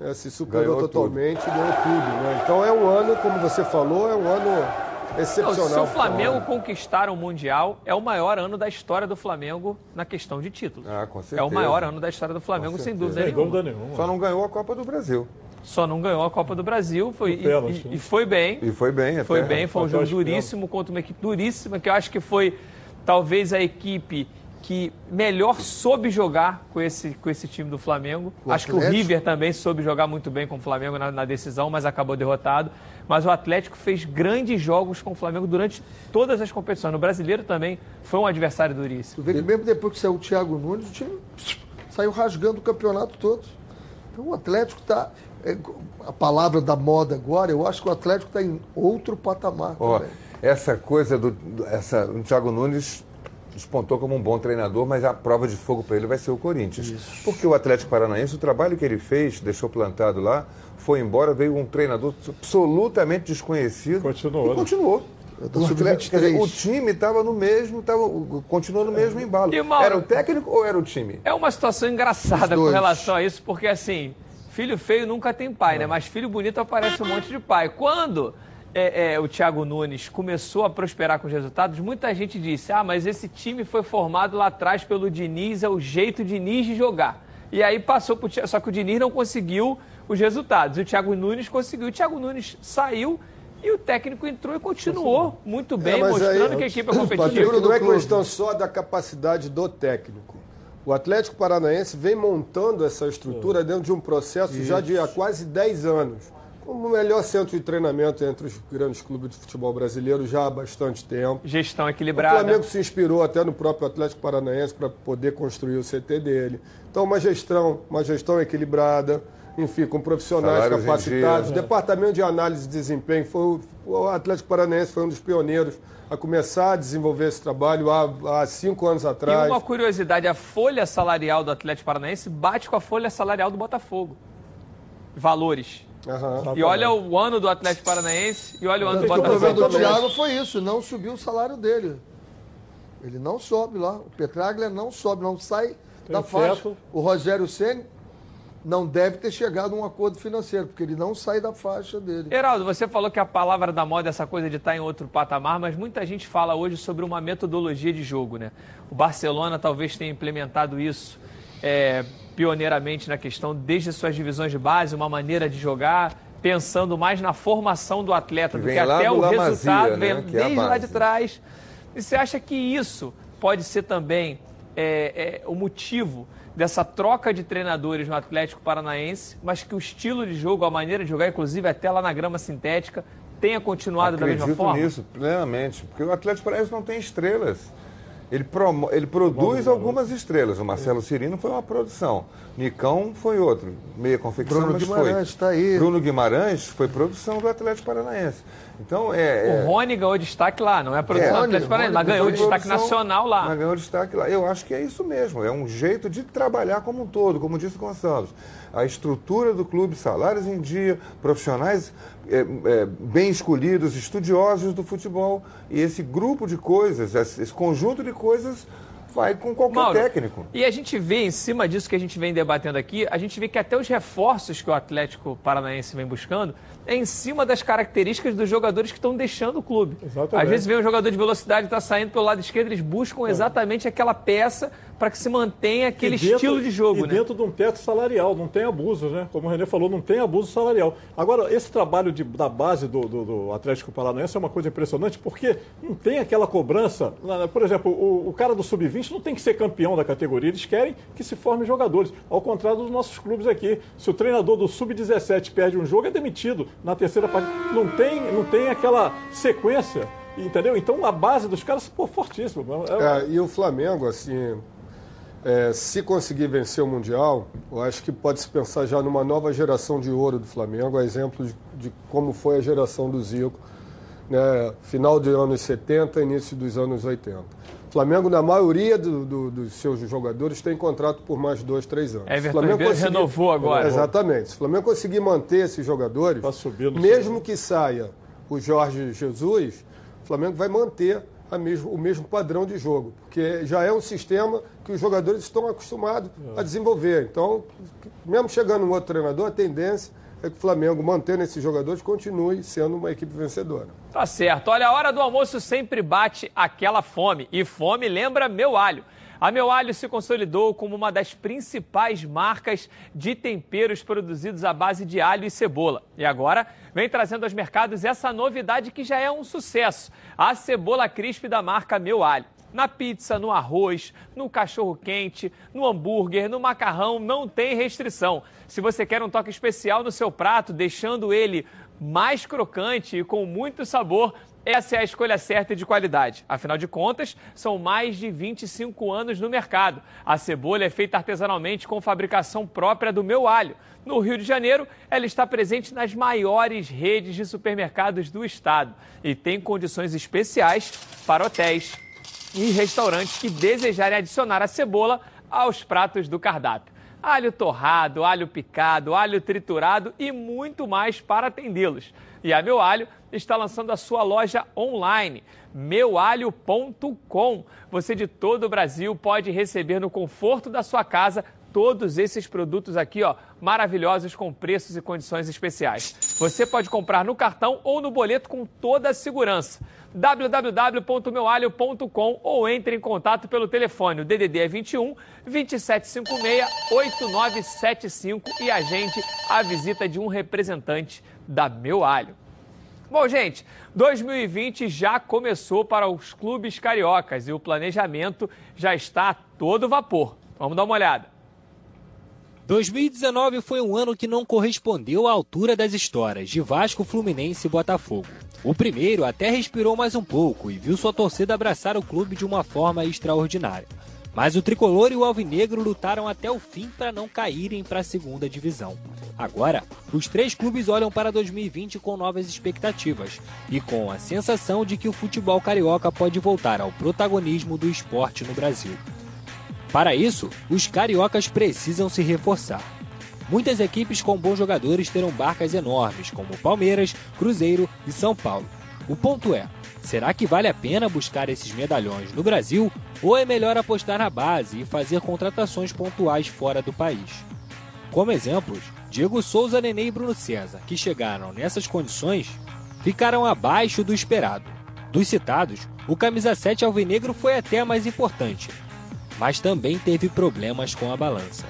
é, se superou Ganhou totalmente e ganhou tudo. Né? Então é um ano, como você falou, é um ano Não, excepcional. se o Flamengo conquistar o Mundial, é o maior ano da história do Flamengo na questão de títulos. Ah, com É certeza. o maior ano da história do Flamengo, sem dúvida, nenhuma. Só não ganhou a Copa do Brasil. Só não ganhou a Copa do Brasil foi, e, e- né? e foi bem. E foi bem até. Foi bem, foi um jogo duríssimo contra uma equipe duríssima, que eu acho que foi talvez a equipe que melhor soube jogar com esse, com esse time do Flamengo. O acho que o Atlético? River também soube jogar muito bem com o Flamengo na, na decisão, mas acabou derrotado. Mas o Atlético fez grandes jogos com o Flamengo durante todas as competições. No brasileiro também foi um adversário duríssimo. Tu vê que mesmo depois que saiu o Thiago Nunes, o time saiu rasgando o campeonato todo. Então o Atlético está. a palavra da moda agora, eu acho que o Atlético está em outro patamar também. essa coisa do, do- essa, o Thiago Nunes despontou como um bom treinador, mas a prova de fogo para ele vai ser o Corinthians. Porque o Atlético Paranaense, o trabalho que ele fez, deixou plantado lá, foi embora, veio um treinador absolutamente desconhecido. Continuou. E né? continuou. tô O, sub-23. Atlético- dizer, o time estava no mesmo, tava, continuou no mesmo embalo. E, Mauro, Era o técnico ou era o time? É uma situação engraçada com relação a isso, porque assim, filho feio nunca tem pai, né? Mas filho bonito aparece um monte de pai. Quando é, é, o Thiago Nunes começou a prosperar com os resultados, muita gente disse: ah, mas esse time foi formado lá atrás pelo Diniz, é o jeito Diniz de jogar. E aí passou pro Thiago, só que o Diniz não conseguiu os resultados. E o Thiago Nunes conseguiu. O Thiago Nunes saiu e o técnico entrou e continuou muito bem, É, mostrando aí- que a equipe é competitiva. não é questão só da capacidade do técnico. O Atlético Paranaense vem montando essa estrutura dentro de um processo já de há quase 10 anos. Como o melhor centro de treinamento entre os grandes clubes de futebol brasileiro já há bastante tempo. Gestão O equilibrada. Flamengo se inspirou até no próprio Atlético Paranaense para poder construir o CT dele. Então, uma gestão, uma gestão equilibrada, enfim, com profissionais Salários capacitados. O departamento de análise de desempenho foi o, o Atlético Paranaense foi um dos pioneiros a começar a desenvolver esse trabalho há, há cinco anos E atrás. uma curiosidade, a folha salarial do Atlético Paranaense bate com a folha salarial do Botafogo. Valores. E olha o ano do Atlético Paranaense e olha o ano do O problema do Botafogo. Thiago foi isso, não subiu o salário dele. Ele não sobe lá. O Petraglia não sobe, não sai da faixa. O Rogério Ceni não deve ter chegado a um acordo financeiro, porque ele não sai da faixa dele. Heraldo, você falou que a palavra da moda é essa coisa de estar em outro patamar, mas muita gente fala hoje sobre uma metodologia de jogo, né? O Barcelona talvez tenha implementado isso é, pioneiramente na questão, desde as suas divisões de base, uma maneira de jogar, pensando mais na formação do atleta, do vem que até o La resultado vem né? Que é desde lá de trás. E você acha que isso pode ser também é, é, o motivo dessa troca de treinadores no Atlético Paranaense, mas que o estilo de jogo, a maneira de jogar, inclusive até lá na grama sintética, tenha continuado da mesma Acredito forma? nisso plenamente, porque o Atlético Paranaense não tem estrelas. Ele, promo- ele produz algumas estrelas. O Marcelo Cirino foi uma produção. Nicão foi outro. Meia confecção, Bruno mas Guimarães foi. tá aí. Bruno Guimarães foi produção do Atlético Paranaense. Então, é... é- O Rony ganhou destaque lá, não é a produção É, do Atlético Paranaense, mas ganhou destaque produção, nacional lá. Mas ganhou destaque lá. Eu acho que é isso mesmo. É um jeito de trabalhar como um todo, como disse o Gonçalves. A estrutura do clube, salários em dia, profissionais é, é, bem escolhidos, estudiosos do futebol. E esse grupo de coisas, esse esse conjunto de coisas, vai com qualquer Mauro, técnico. E a gente vê, em cima disso que a gente vem debatendo aqui, a gente vê que até os reforços que o Atlético Paranaense vem buscando é em cima das características dos jogadores que estão deixando o clube. Exatamente. Às vezes vem um jogador de velocidade que está saindo pelo lado esquerdo, eles buscam exatamente aquela peça para que se mantenha aquele dentro- estilo de jogo, e né? dentro de um teto salarial, não tem abuso, né? Como o Renê falou, não tem abuso salarial. Agora, esse trabalho de- da base do, do- do Atlético Paranaense é uma coisa impressionante, porque não tem aquela cobrança. na- Por exemplo, o, o cara do Sub-20 sub-20 não tem que ser campeão da categoria, eles querem que se forme jogadores. Ao contrário dos nossos clubes aqui. Se o treinador do sub-17 perde um jogo, é demitido na terceira partida. Não tem, não tem aquela sequência, entendeu? Então a base dos caras, pô, fortíssima. É, e o Flamengo, assim, é, se conseguir vencer o Mundial, eu acho que pode se pensar já numa nova geração de ouro do Flamengo, a exemplo de, de como foi a geração do Zico, né, final dos anos 70, início dos anos 80. O Flamengo, na maioria do, do, dos seus jogadores, tem contrato por mais dois, três anos. Everton Se o Flamengo Ribeiro conseguir- renovou agora. Exatamente. Se o Flamengo conseguir manter esses jogadores, mesmo que saia o Jorge Jesus, o Flamengo vai manter a mesmo, o mesmo padrão de jogo, porque já é um sistema que os jogadores estão acostumados a desenvolver. Então, mesmo chegando um outro treinador, a tendência é que o Flamengo, mantendo esses jogadores, continue sendo uma equipe vencedora. Tá certo. Olha, a hora do almoço sempre bate aquela fome. E fome lembra meu alho. A Meu Alho se consolidou como uma das principais marcas de temperos produzidos à base de alho e cebola. E agora vem trazendo aos mercados essa novidade que já é um sucesso: a cebola crisp da marca Meu Alho. Na pizza, no arroz, no cachorro quente, no hambúrguer, no macarrão, não tem restrição. Se você quer um toque especial no seu prato, deixando ele mais crocante e com muito sabor, essa é a escolha certa e de qualidade. Afinal de contas, são mais de 25 anos no mercado. A cebola é feita artesanalmente com fabricação própria do meu alho. No Rio de Janeiro, ela está presente nas maiores redes de supermercados do estado e tem condições especiais para hotéis e restaurantes que desejarem adicionar a cebola aos pratos do cardápio. Alho torrado, alho picado, alho triturado e muito mais para atendê-los. E a Meu Alho está lançando a sua loja online, meualho.com. Você de todo o Brasil pode receber no conforto da sua casa todos esses produtos aqui, ó, maravilhosos com preços e condições especiais. Você pode comprar no cartão ou no boleto com toda a segurança. www.meualho.com ou entre em contato pelo telefone. O DDD é 21 2756 8975 e agende a visita de um representante da Meu Alho. Bom, gente, 2020 já começou para os clubes cariocas e o planejamento já está a todo vapor. Vamos dar uma olhada. 2019 foi um ano que não correspondeu à altura das histórias de Vasco, Fluminense e Botafogo. O primeiro até respirou mais um pouco e viu sua torcida abraçar o clube de uma forma extraordinária. Mas o tricolor e o alvinegro lutaram até o fim para não caírem para a segunda divisão. Agora, os três clubes olham para 2020 com novas expectativas e com a sensação de que o futebol carioca pode voltar ao protagonismo do esporte no Brasil. Para isso, os cariocas precisam se reforçar. Muitas equipes com bons jogadores terão barcas enormes, como Palmeiras, Cruzeiro e São Paulo. O ponto é: será que vale a pena buscar esses medalhões no Brasil ou é melhor apostar na base e fazer contratações pontuais fora do país? Como exemplos, Diego Souza, Nenê e Bruno César, que chegaram nessas condições, ficaram abaixo do esperado. Dos citados, o camisa 7 alvinegro foi até mais importante, mas também teve problemas com a balança.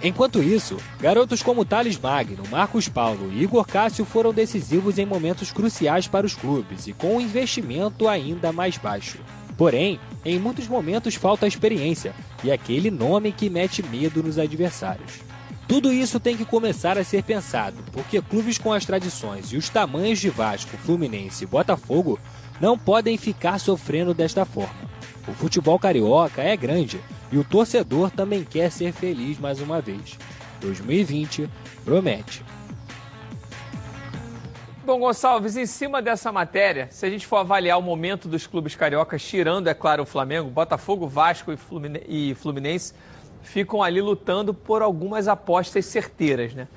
Enquanto isso, garotos como Thales Magno, Marcos Paulo e Igor Cássio foram decisivos em momentos cruciais para os clubes e com um investimento ainda mais baixo. Porém, em muitos momentos falta experiência e aquele nome que mete medo nos adversários. Tudo isso tem que começar a ser pensado, porque clubes com as tradições e os tamanhos de Vasco, Fluminense e Botafogo não podem ficar sofrendo desta forma. O futebol carioca é grande e o torcedor também quer ser feliz mais uma vez. 2020 promete. Bom, Gonçalves, em cima dessa matéria, se a gente for avaliar o momento dos clubes cariocas, tirando, é claro, o Flamengo, Botafogo, Vasco e Flumine- Fluminense, ficam ali lutando por algumas apostas certeiras, né?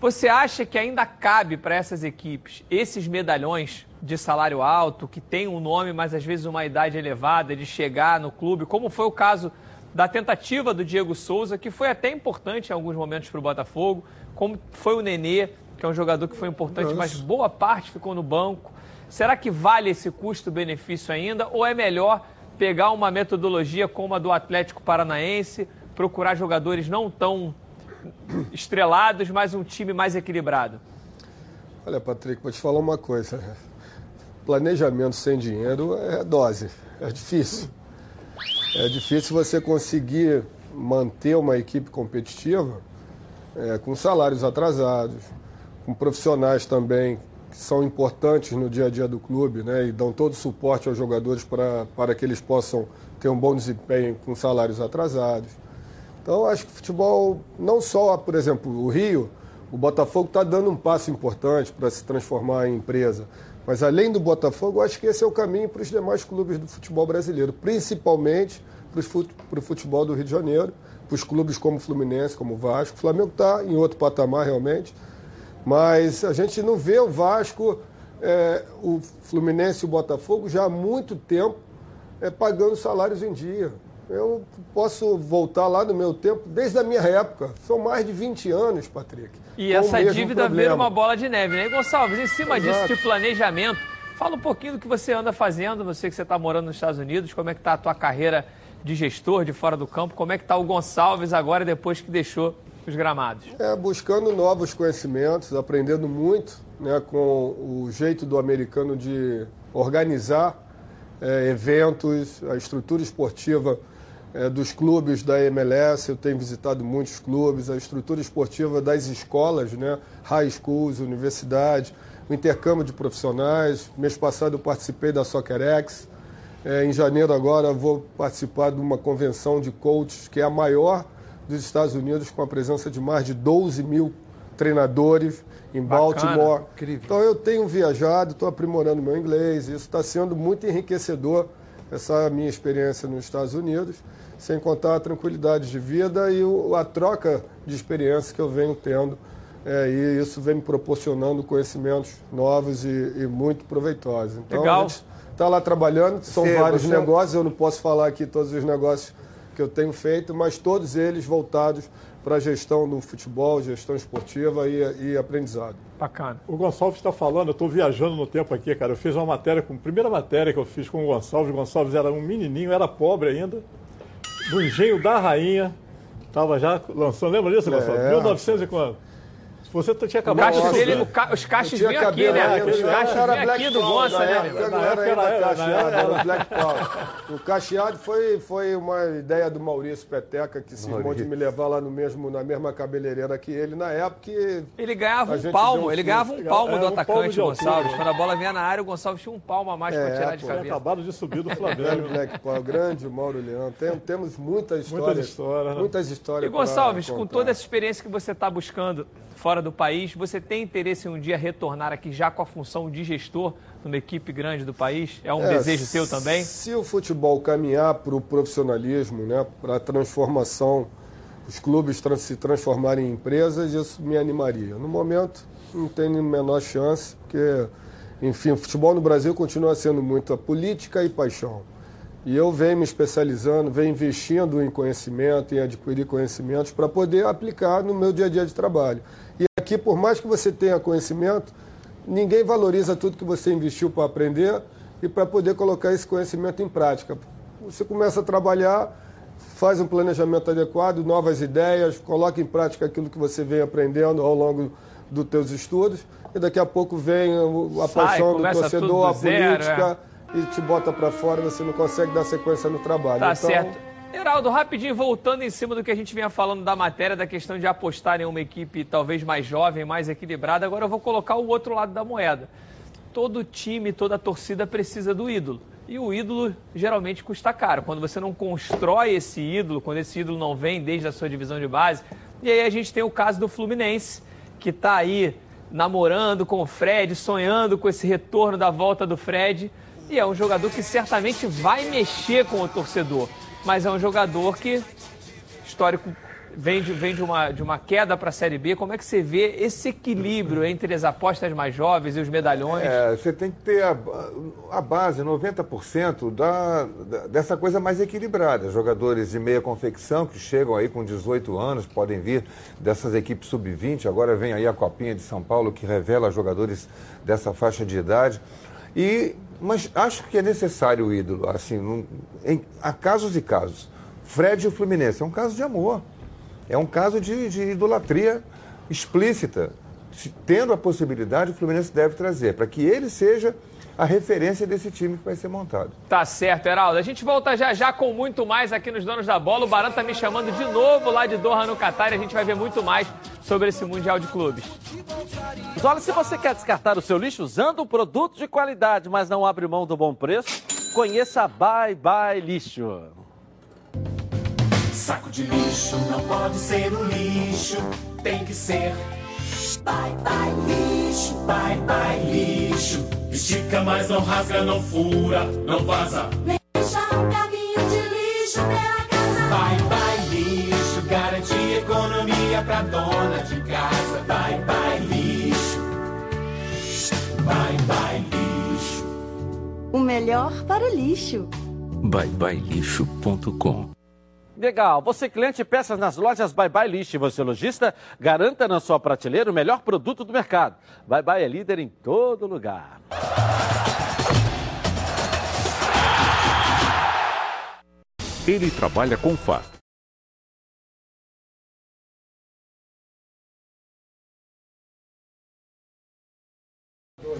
Você acha que ainda cabe para essas equipes esses medalhões de salário alto, que tem um nome, mas às vezes uma idade elevada, de chegar no clube, como foi o caso da tentativa do Diego Souza, que foi até importante em alguns momentos para o Botafogo, como foi o Nenê, que é um jogador que foi importante, mas boa parte ficou no banco. Será que vale esse custo-benefício ainda, ou é melhor pegar uma metodologia como a do Atlético Paranaense, procurar jogadores não tão estrelados, mas um time mais equilibrado? Olha, Patrick, vou te falar uma coisa. Planejamento sem dinheiro é dose, é difícil. É difícil você conseguir manter uma equipe competitiva é, com salários atrasados, com profissionais também que são importantes no dia a dia do clube né, e dão todo o suporte aos jogadores pra, para que eles possam ter um bom desempenho com salários atrasados. Então, acho que o futebol, não só, por exemplo, o Rio, o Botafogo está dando um passo importante para se transformar em empresa. Mas além do Botafogo, eu acho que esse é o caminho para os demais clubes do futebol brasileiro, principalmente para o futebol do Rio de Janeiro, para os clubes como Fluminense, como Vasco. O Flamengo está em outro patamar realmente, mas a gente não vê o Vasco, é, o Fluminense e o Botafogo já há muito tempo é, pagando salários em dia. Eu posso voltar lá no meu tempo, desde a minha época. São mais de 20 anos, Patrick. E essa dívida vira uma bola de neve, né? E Gonçalves, em cima Exato. disso de planejamento, fala um pouquinho do que você anda fazendo, você que você está morando nos Estados Unidos, como é que está a tua carreira de gestor de fora do campo, como é que está o Gonçalves agora depois que deixou os gramados? É, buscando novos conhecimentos, aprendendo muito né, com o jeito do americano de organizar é, eventos, a estrutura esportiva é, dos clubes da MLS, eu tenho visitado muitos clubes, a estrutura esportiva das escolas, né, high schools, universidades, o intercâmbio de profissionais. Mês passado eu participei da SoccerX. É, em janeiro agora vou participar de uma convenção de coaches que é a maior dos Estados Unidos, com a presença de mais de 12 mil treinadores em Bacana. Baltimore. Então eu tenho viajado, estou aprimorando meu inglês, isso está sendo muito enriquecedor, essa minha experiência nos Estados Unidos, sem contar a tranquilidade de vida e a troca de experiências que eu venho tendo. É, e isso vem me proporcionando conhecimentos novos e, e muito proveitosos. Então, Legal. a gente está lá trabalhando, são Você- vários você- negócios, eu não posso falar aqui todos os negócios que eu tenho feito, mas todos eles voltados para a gestão do futebol, gestão esportiva e, e aprendizado. Bacana. O Gonçalves está falando, eu estou viajando no tempo aqui, cara. Eu fiz uma matéria, com, primeira matéria que eu fiz com o Gonçalves. O Gonçalves era um menininho, era pobre ainda, do engenho da rainha. Estava já lançando, lembra disso, Gonçalves? É, 1900 e quanto? Você tinha acabado de dele, subir. o ca- os tinha vinham aqui, cabelo, né? era- Os cachos era vinham aqui do Gonça, né? época não era ainda cacheado, era- Black Power. O cacheado foi, foi uma ideia do Maurício Peteca, que de Maurício. me levar lá no mesmo, na mesma cabeleireira que ele na época. e Ele ganhava um palmo, ele ganhava um palmo É, do um atacante. Gonçalves. Quando a bola vinha na área, o Gonçalves tinha um palmo a mais para É, tirar de cabeça. acabado de subir do Flamengo. Black Power, grande Mauro Leão. Tem- temos muitas histórias. Muitas histórias, né? Muitas E histórias. Gonçalves, pra com toda essa experiência que você está buscando fora do país, você tem interesse em um dia retornar aqui já com a função de gestor numa equipe grande do país? É um É, desejo teu também? Se o futebol caminhar para o profissionalismo, né, para a transformação, os clubes trans- se transformarem em empresas, isso me animaria. No momento, não tem nem menor chance, porque, enfim, o futebol no Brasil continua sendo muito a política e paixão. E eu venho me especializando, venho investindo em conhecimento, em adquirir conhecimentos para poder aplicar no meu dia a dia de trabalho. Aqui, por mais que você tenha conhecimento, ninguém valoriza tudo que você investiu para aprender e para poder colocar esse conhecimento em prática. Você começa a trabalhar, faz um planejamento adequado, novas ideias, coloca em prática aquilo que você vem aprendendo ao longo dos teus estudos e daqui a pouco vem a Sai, paixão do torcedor, do a zero, política e te bota para fora, você não consegue dar sequência no trabalho. Tá Então, certo. Heraldo, rapidinho, voltando em cima do que a gente vinha falando da matéria, da questão de apostar em uma equipe talvez mais jovem, mais equilibrada, agora eu vou colocar o outro lado da moeda. Todo time, toda torcida precisa do ídolo. E o ídolo geralmente custa caro. Quando você não constrói esse ídolo, quando esse ídolo não vem desde a sua divisão de base. E aí a gente tem o caso do Fluminense, que está aí namorando com o Fred, sonhando com esse retorno da volta do Fred. E é um jogador que certamente vai mexer com o torcedor. Mas é um jogador que, histórico, vem de, vem de, uma, de uma queda para a Série B. Como é que você vê esse equilíbrio entre as apostas mais jovens e os medalhões? É, você tem que ter a, a base, 90% da, da- dessa coisa mais equilibrada. Jogadores de meia confecção que chegam aí com 18 anos, podem vir dessas equipes sub-20. Agora vem aí a Copinha de São Paulo, que revela jogadores dessa faixa de idade. E, mas acho que é necessário o ídolo. Assim, em- há casos e casos. Fred e o Fluminense é um caso de amor. É um caso de, de idolatria explícita. Se- Tendo a possibilidade, o Fluminense deve trazer, para que ele seja a referência desse time que vai ser montado. Tá certo, Heraldo. A gente volta já já com muito mais aqui nos Donos da Bola. O Barão tá me chamando de novo lá de Doha, no Catar, e a gente vai ver muito mais sobre esse Mundial de Clubes. Mas olha, se você quer descartar o seu lixo usando um produto de qualidade, mas não abre mão do bom preço, conheça a Bye Bye Lixo. Saco de lixo não pode ser um lixo, tem que ser. Bye bye lixo, bye bye lixo. Estica, mas não rasga, não fura, não vaza. Deixa um carrinho de lixo pela casa. Bye bye lixo, garante economia pra dona de casa. Bye bye lixo, bye bye lixo. O melhor para o lixo. byebyelixo.com Legal. Você cliente peças nas lojas Bye Bye List. Você lojista, garanta na sua prateleira o melhor produto do mercado. Bye Bye é líder em todo lugar. Ele trabalha com fato.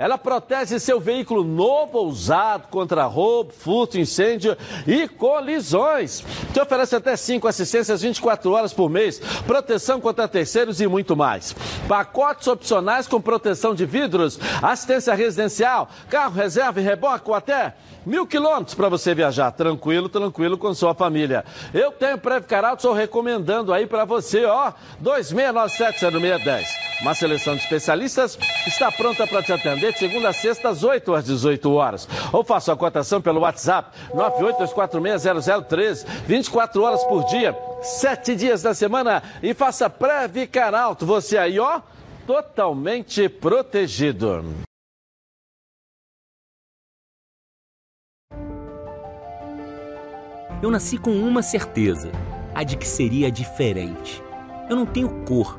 Ela protege seu veículo novo ou usado contra roubo, furto, incêndio e colisões. Te oferece até 5 assistências 24 horas por mês, proteção contra terceiros e muito mais. Pacotes opcionais com proteção de vidros, assistência residencial, carro reserva e reboque ou até mil quilômetros para você viajar tranquilo, tranquilo com sua família. Eu tenho Preve Caralto, estou recomendando aí para você, ó, 26970610. Uma seleção de especialistas está pronta para te atender de segunda a sexta, às 8 às 18 horas. Ou faça a cotação pelo WhatsApp 982460013, 24 horas por dia, 7 dias da semana e faça Preve Caralto. Você aí, ó, totalmente protegido. Eu nasci com uma certeza, a de que seria diferente. Eu não tenho cor,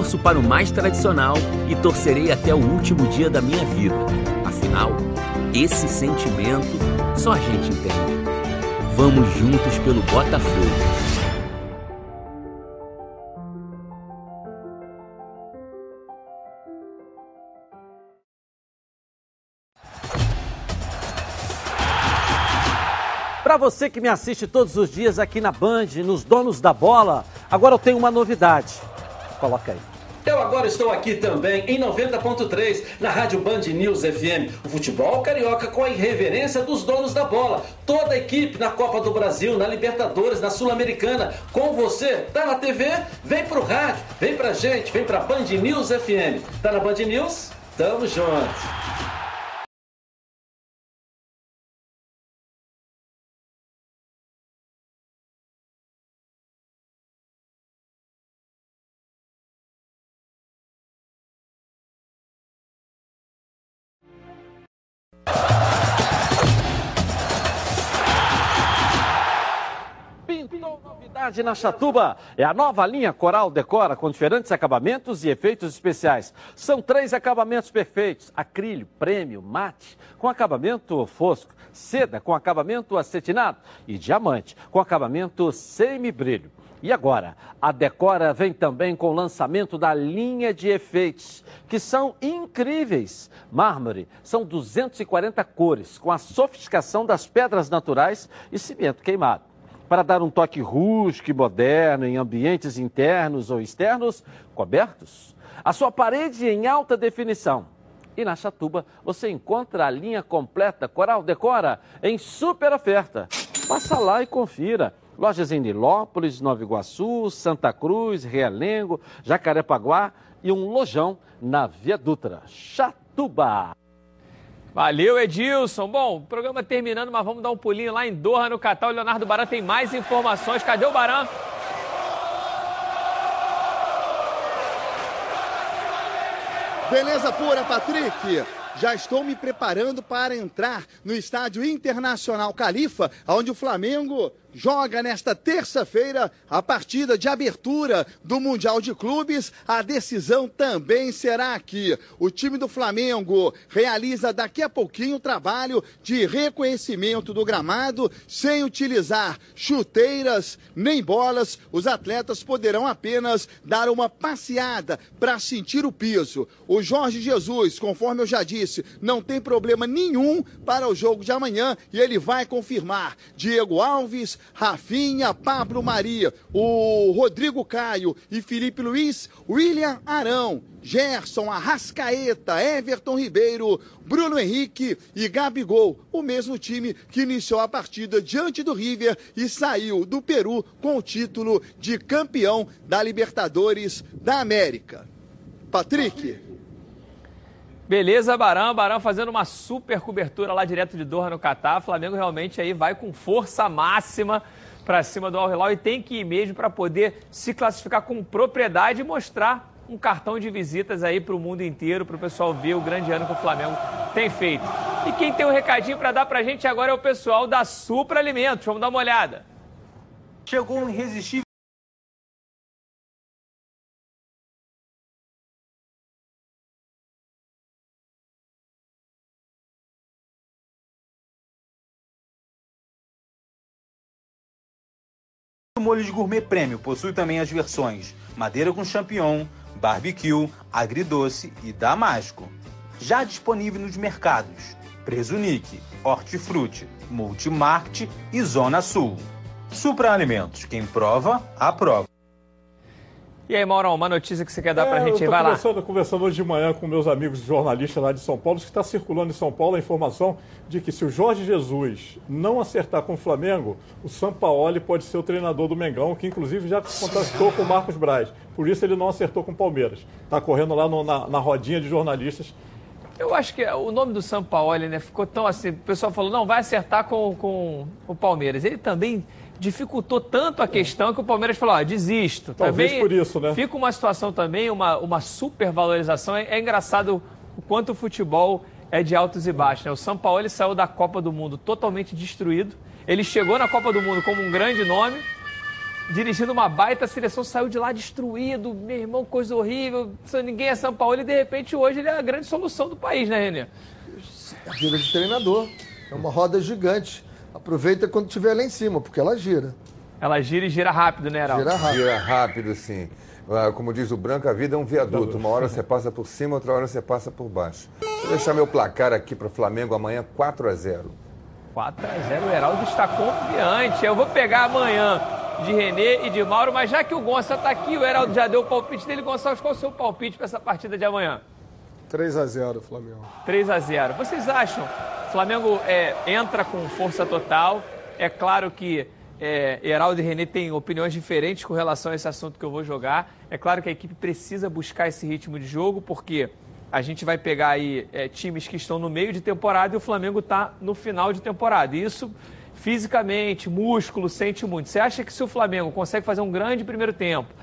torço para o mais tradicional e torcerei até o último dia da minha vida. Afinal, esse sentimento só a gente entende. Vamos juntos pelo Botafogo. Para você que me assiste todos os dias aqui na Band, nos Donos da Bola, agora eu tenho uma novidade. Coloca aí. Eu agora estou aqui também em 90.3 na Rádio Band News FM. O futebol carioca com a irreverência dos donos da bola. Toda a equipe na Copa do Brasil, na Libertadores, na Sul-Americana. Com você, tá na TV? Vem pro rádio, vem pra gente, vem pra Band News FM. Tá na Band News? Tamo junto. Novidade na Chatuba. É a nova linha Coral Decora com diferentes acabamentos e efeitos especiais. São três acabamentos perfeitos: acrílico, prêmio, mate, com acabamento fosco, seda com acabamento acetinado e diamante com acabamento semi-brilho. E agora, a Decora vem também com o lançamento da linha de efeitos, que são incríveis. Mármore, são 240 cores, com a sofisticação das pedras naturais e cimento queimado. Para dar um toque rústico e moderno em ambientes internos ou externos, cobertos. A sua parede em alta definição. E na Chatuba você encontra a linha completa Coral Decora em super oferta. Passa lá e confira. Lojas em Nilópolis, Nova Iguaçu, Santa Cruz, Realengo, Jacarepaguá e um lojão na Via Dutra, Chatuba. Valeu, Edilson. Bom, o programa terminando, mas vamos dar um pulinho lá em Doha, no Catar. O Leonardo Baran tem mais informações. Cadê o Baran? Beleza pura, Patrick? Já estou me preparando para entrar no estádio Internacional Califa, onde o Flamengo joga nesta terça-feira a partida de abertura do Mundial de Clubes. A decisão também será aqui. O time do Flamengo realiza daqui a pouquinho o trabalho de reconhecimento do gramado, sem utilizar chuteiras nem bolas. Os atletas poderão apenas dar uma passeada para sentir o piso. O Jorge Jesus, conforme eu já disse, não tem problema nenhum para o jogo de amanhã e ele vai confirmar. Diego Alves, Rafinha, Pablo Maria, o Rodrigo Caio e Felipe Luiz, William Arão, Gerson, Arrascaeta, Everton Ribeiro, Bruno Henrique e Gabigol, o mesmo time que iniciou a partida diante do River e saiu do Peru com o título de campeão da Libertadores da América. Patrick. Beleza, Barão. Barão fazendo uma super cobertura lá direto de Doha no Catar. Flamengo realmente aí vai com força máxima para cima do Al Hilal e tem que ir mesmo para poder se classificar com propriedade e mostrar um cartão de visitas aí para o mundo inteiro, para o pessoal ver o grande ano que o Flamengo tem feito. E quem tem um recadinho para dar para a gente agora é o pessoal da Supra Alimentos. Vamos dar uma olhada. Chegou um irresistível O molho de gourmet prêmio possui também as versões madeira com champignon, barbecue, agridoce e damasco. Já disponível nos mercados Presunic, Hortifruti, Multimarket e Zona Sul. Supra Alimentos, quem prova, aprova. E aí, Maurão, uma notícia que você quer dar para a É, gente vai lá. conversando, conversando hoje de manhã com meus amigos jornalistas lá de São Paulo, que está circulando em São Paulo a informação de que se o Jorge Jesus não acertar com o Flamengo, o Sampaoli pode ser o treinador do Mengão, que inclusive já contactou com o Marcos Braz. Por isso ele não acertou com o Palmeiras. Está correndo lá no- na, na rodinha de jornalistas. Eu acho que o nome do Sampaoli, né, ficou tão assim. O pessoal falou, não, vai acertar com, com o Palmeiras. Ele também dificultou tanto a questão que o Palmeiras falou, ó, desisto. Talvez também por isso, né? Fica uma situação também, uma, uma supervalorização. É, é engraçado o quanto o futebol é de altos e baixos. Né? O Sampaoli saiu da Copa do Mundo totalmente destruído. Ele chegou na Copa do Mundo como um grande nome, dirigindo uma baita seleção, saiu de lá destruído, meu irmão, coisa horrível, ninguém é São Paulo e de repente hoje ele é a grande solução do país, né, Renê? A gira de treinador. É uma roda gigante. Aproveita quando estiver lá em cima, porque ela gira. Ela gira e gira rápido, né, Heraldo? Gira rápido. Gira rápido, sim. Ah, Como diz o Branco, a vida é um viaduto. Uma hora você passa por cima, outra hora você passa por baixo. Vou deixar meu placar aqui para o Flamengo amanhã 4 a 0 4 a 0 o Heraldo está confiante. Eu vou pegar amanhã de Renê e de Mauro, mas já que o Gonça está aqui, o Heraldo já deu o palpite dele. Gonçalves, qual é o seu palpite para essa partida de amanhã? 3 a 0 Flamengo. 3 a 0 Vocês acham o Flamengo é, entra com força total? É claro que é, Heraldo e Renê têm opiniões diferentes com relação a esse assunto que eu vou jogar. É claro que a equipe precisa buscar esse ritmo de jogo, porque a gente vai pegar aí é, times que estão no meio de temporada e o Flamengo está no final de temporada. Isso, fisicamente, músculo, sente muito. Você acha que se o Flamengo consegue fazer um grande primeiro tempo,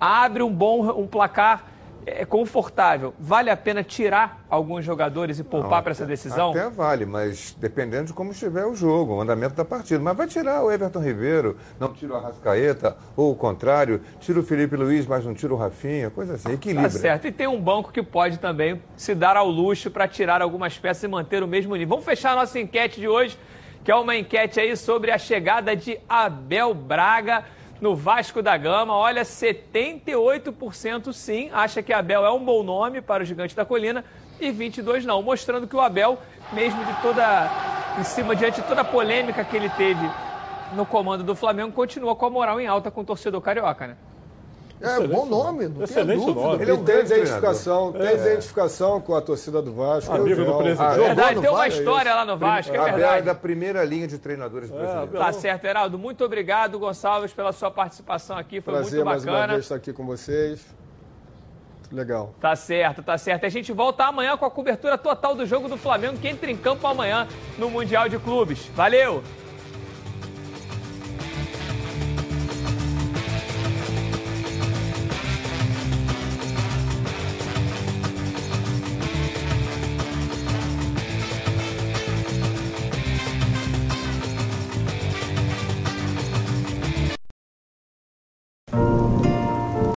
abre um bom um placar é, confortável, vale a pena tirar alguns jogadores e poupar para essa decisão? Até vale, mas dependendo de como estiver o jogo, o andamento da partida. Mas vai tirar o Everton Ribeiro, não tira o Arrascaeta, ou o contrário, tira o Felipe Luiz, mas não tira o Rafinha, coisa assim, equilíbrio. Tá certo. E tem um banco que pode também se dar ao luxo para tirar algumas peças e manter o mesmo nível. Vamos fechar a nossa enquete de hoje, que é uma enquete aí sobre a chegada de Abel Braga no Vasco da Gama. Olha, 78% sim, acha que Abel é um bom nome para o Gigante da Colina e 22 não, mostrando que o Abel, mesmo de toda em cima diante de toda a polêmica que ele teve no comando do Flamengo, continua com a moral em alta com o torcedor carioca, né? É, bom nome, não Excelente dúvida. nome. Ele é um tem identificação, tem. É. identificação com a torcida do Vasco. Amigo é do presidente. Ah, Verdade, tem uma história lá no Vasco, é verdade. da primeira linha de treinadores brasileiros. Tá certo, Heraldo. Muito obrigado, Gonçalves, pela sua participação aqui. Foi Prazer muito mais uma bacana. vez estar aqui com vocês. Legal. Tá certo, tá certo. A gente volta amanhã com a cobertura total do jogo do Flamengo, que entra em campo amanhã no Mundial de Clubes. Valeu!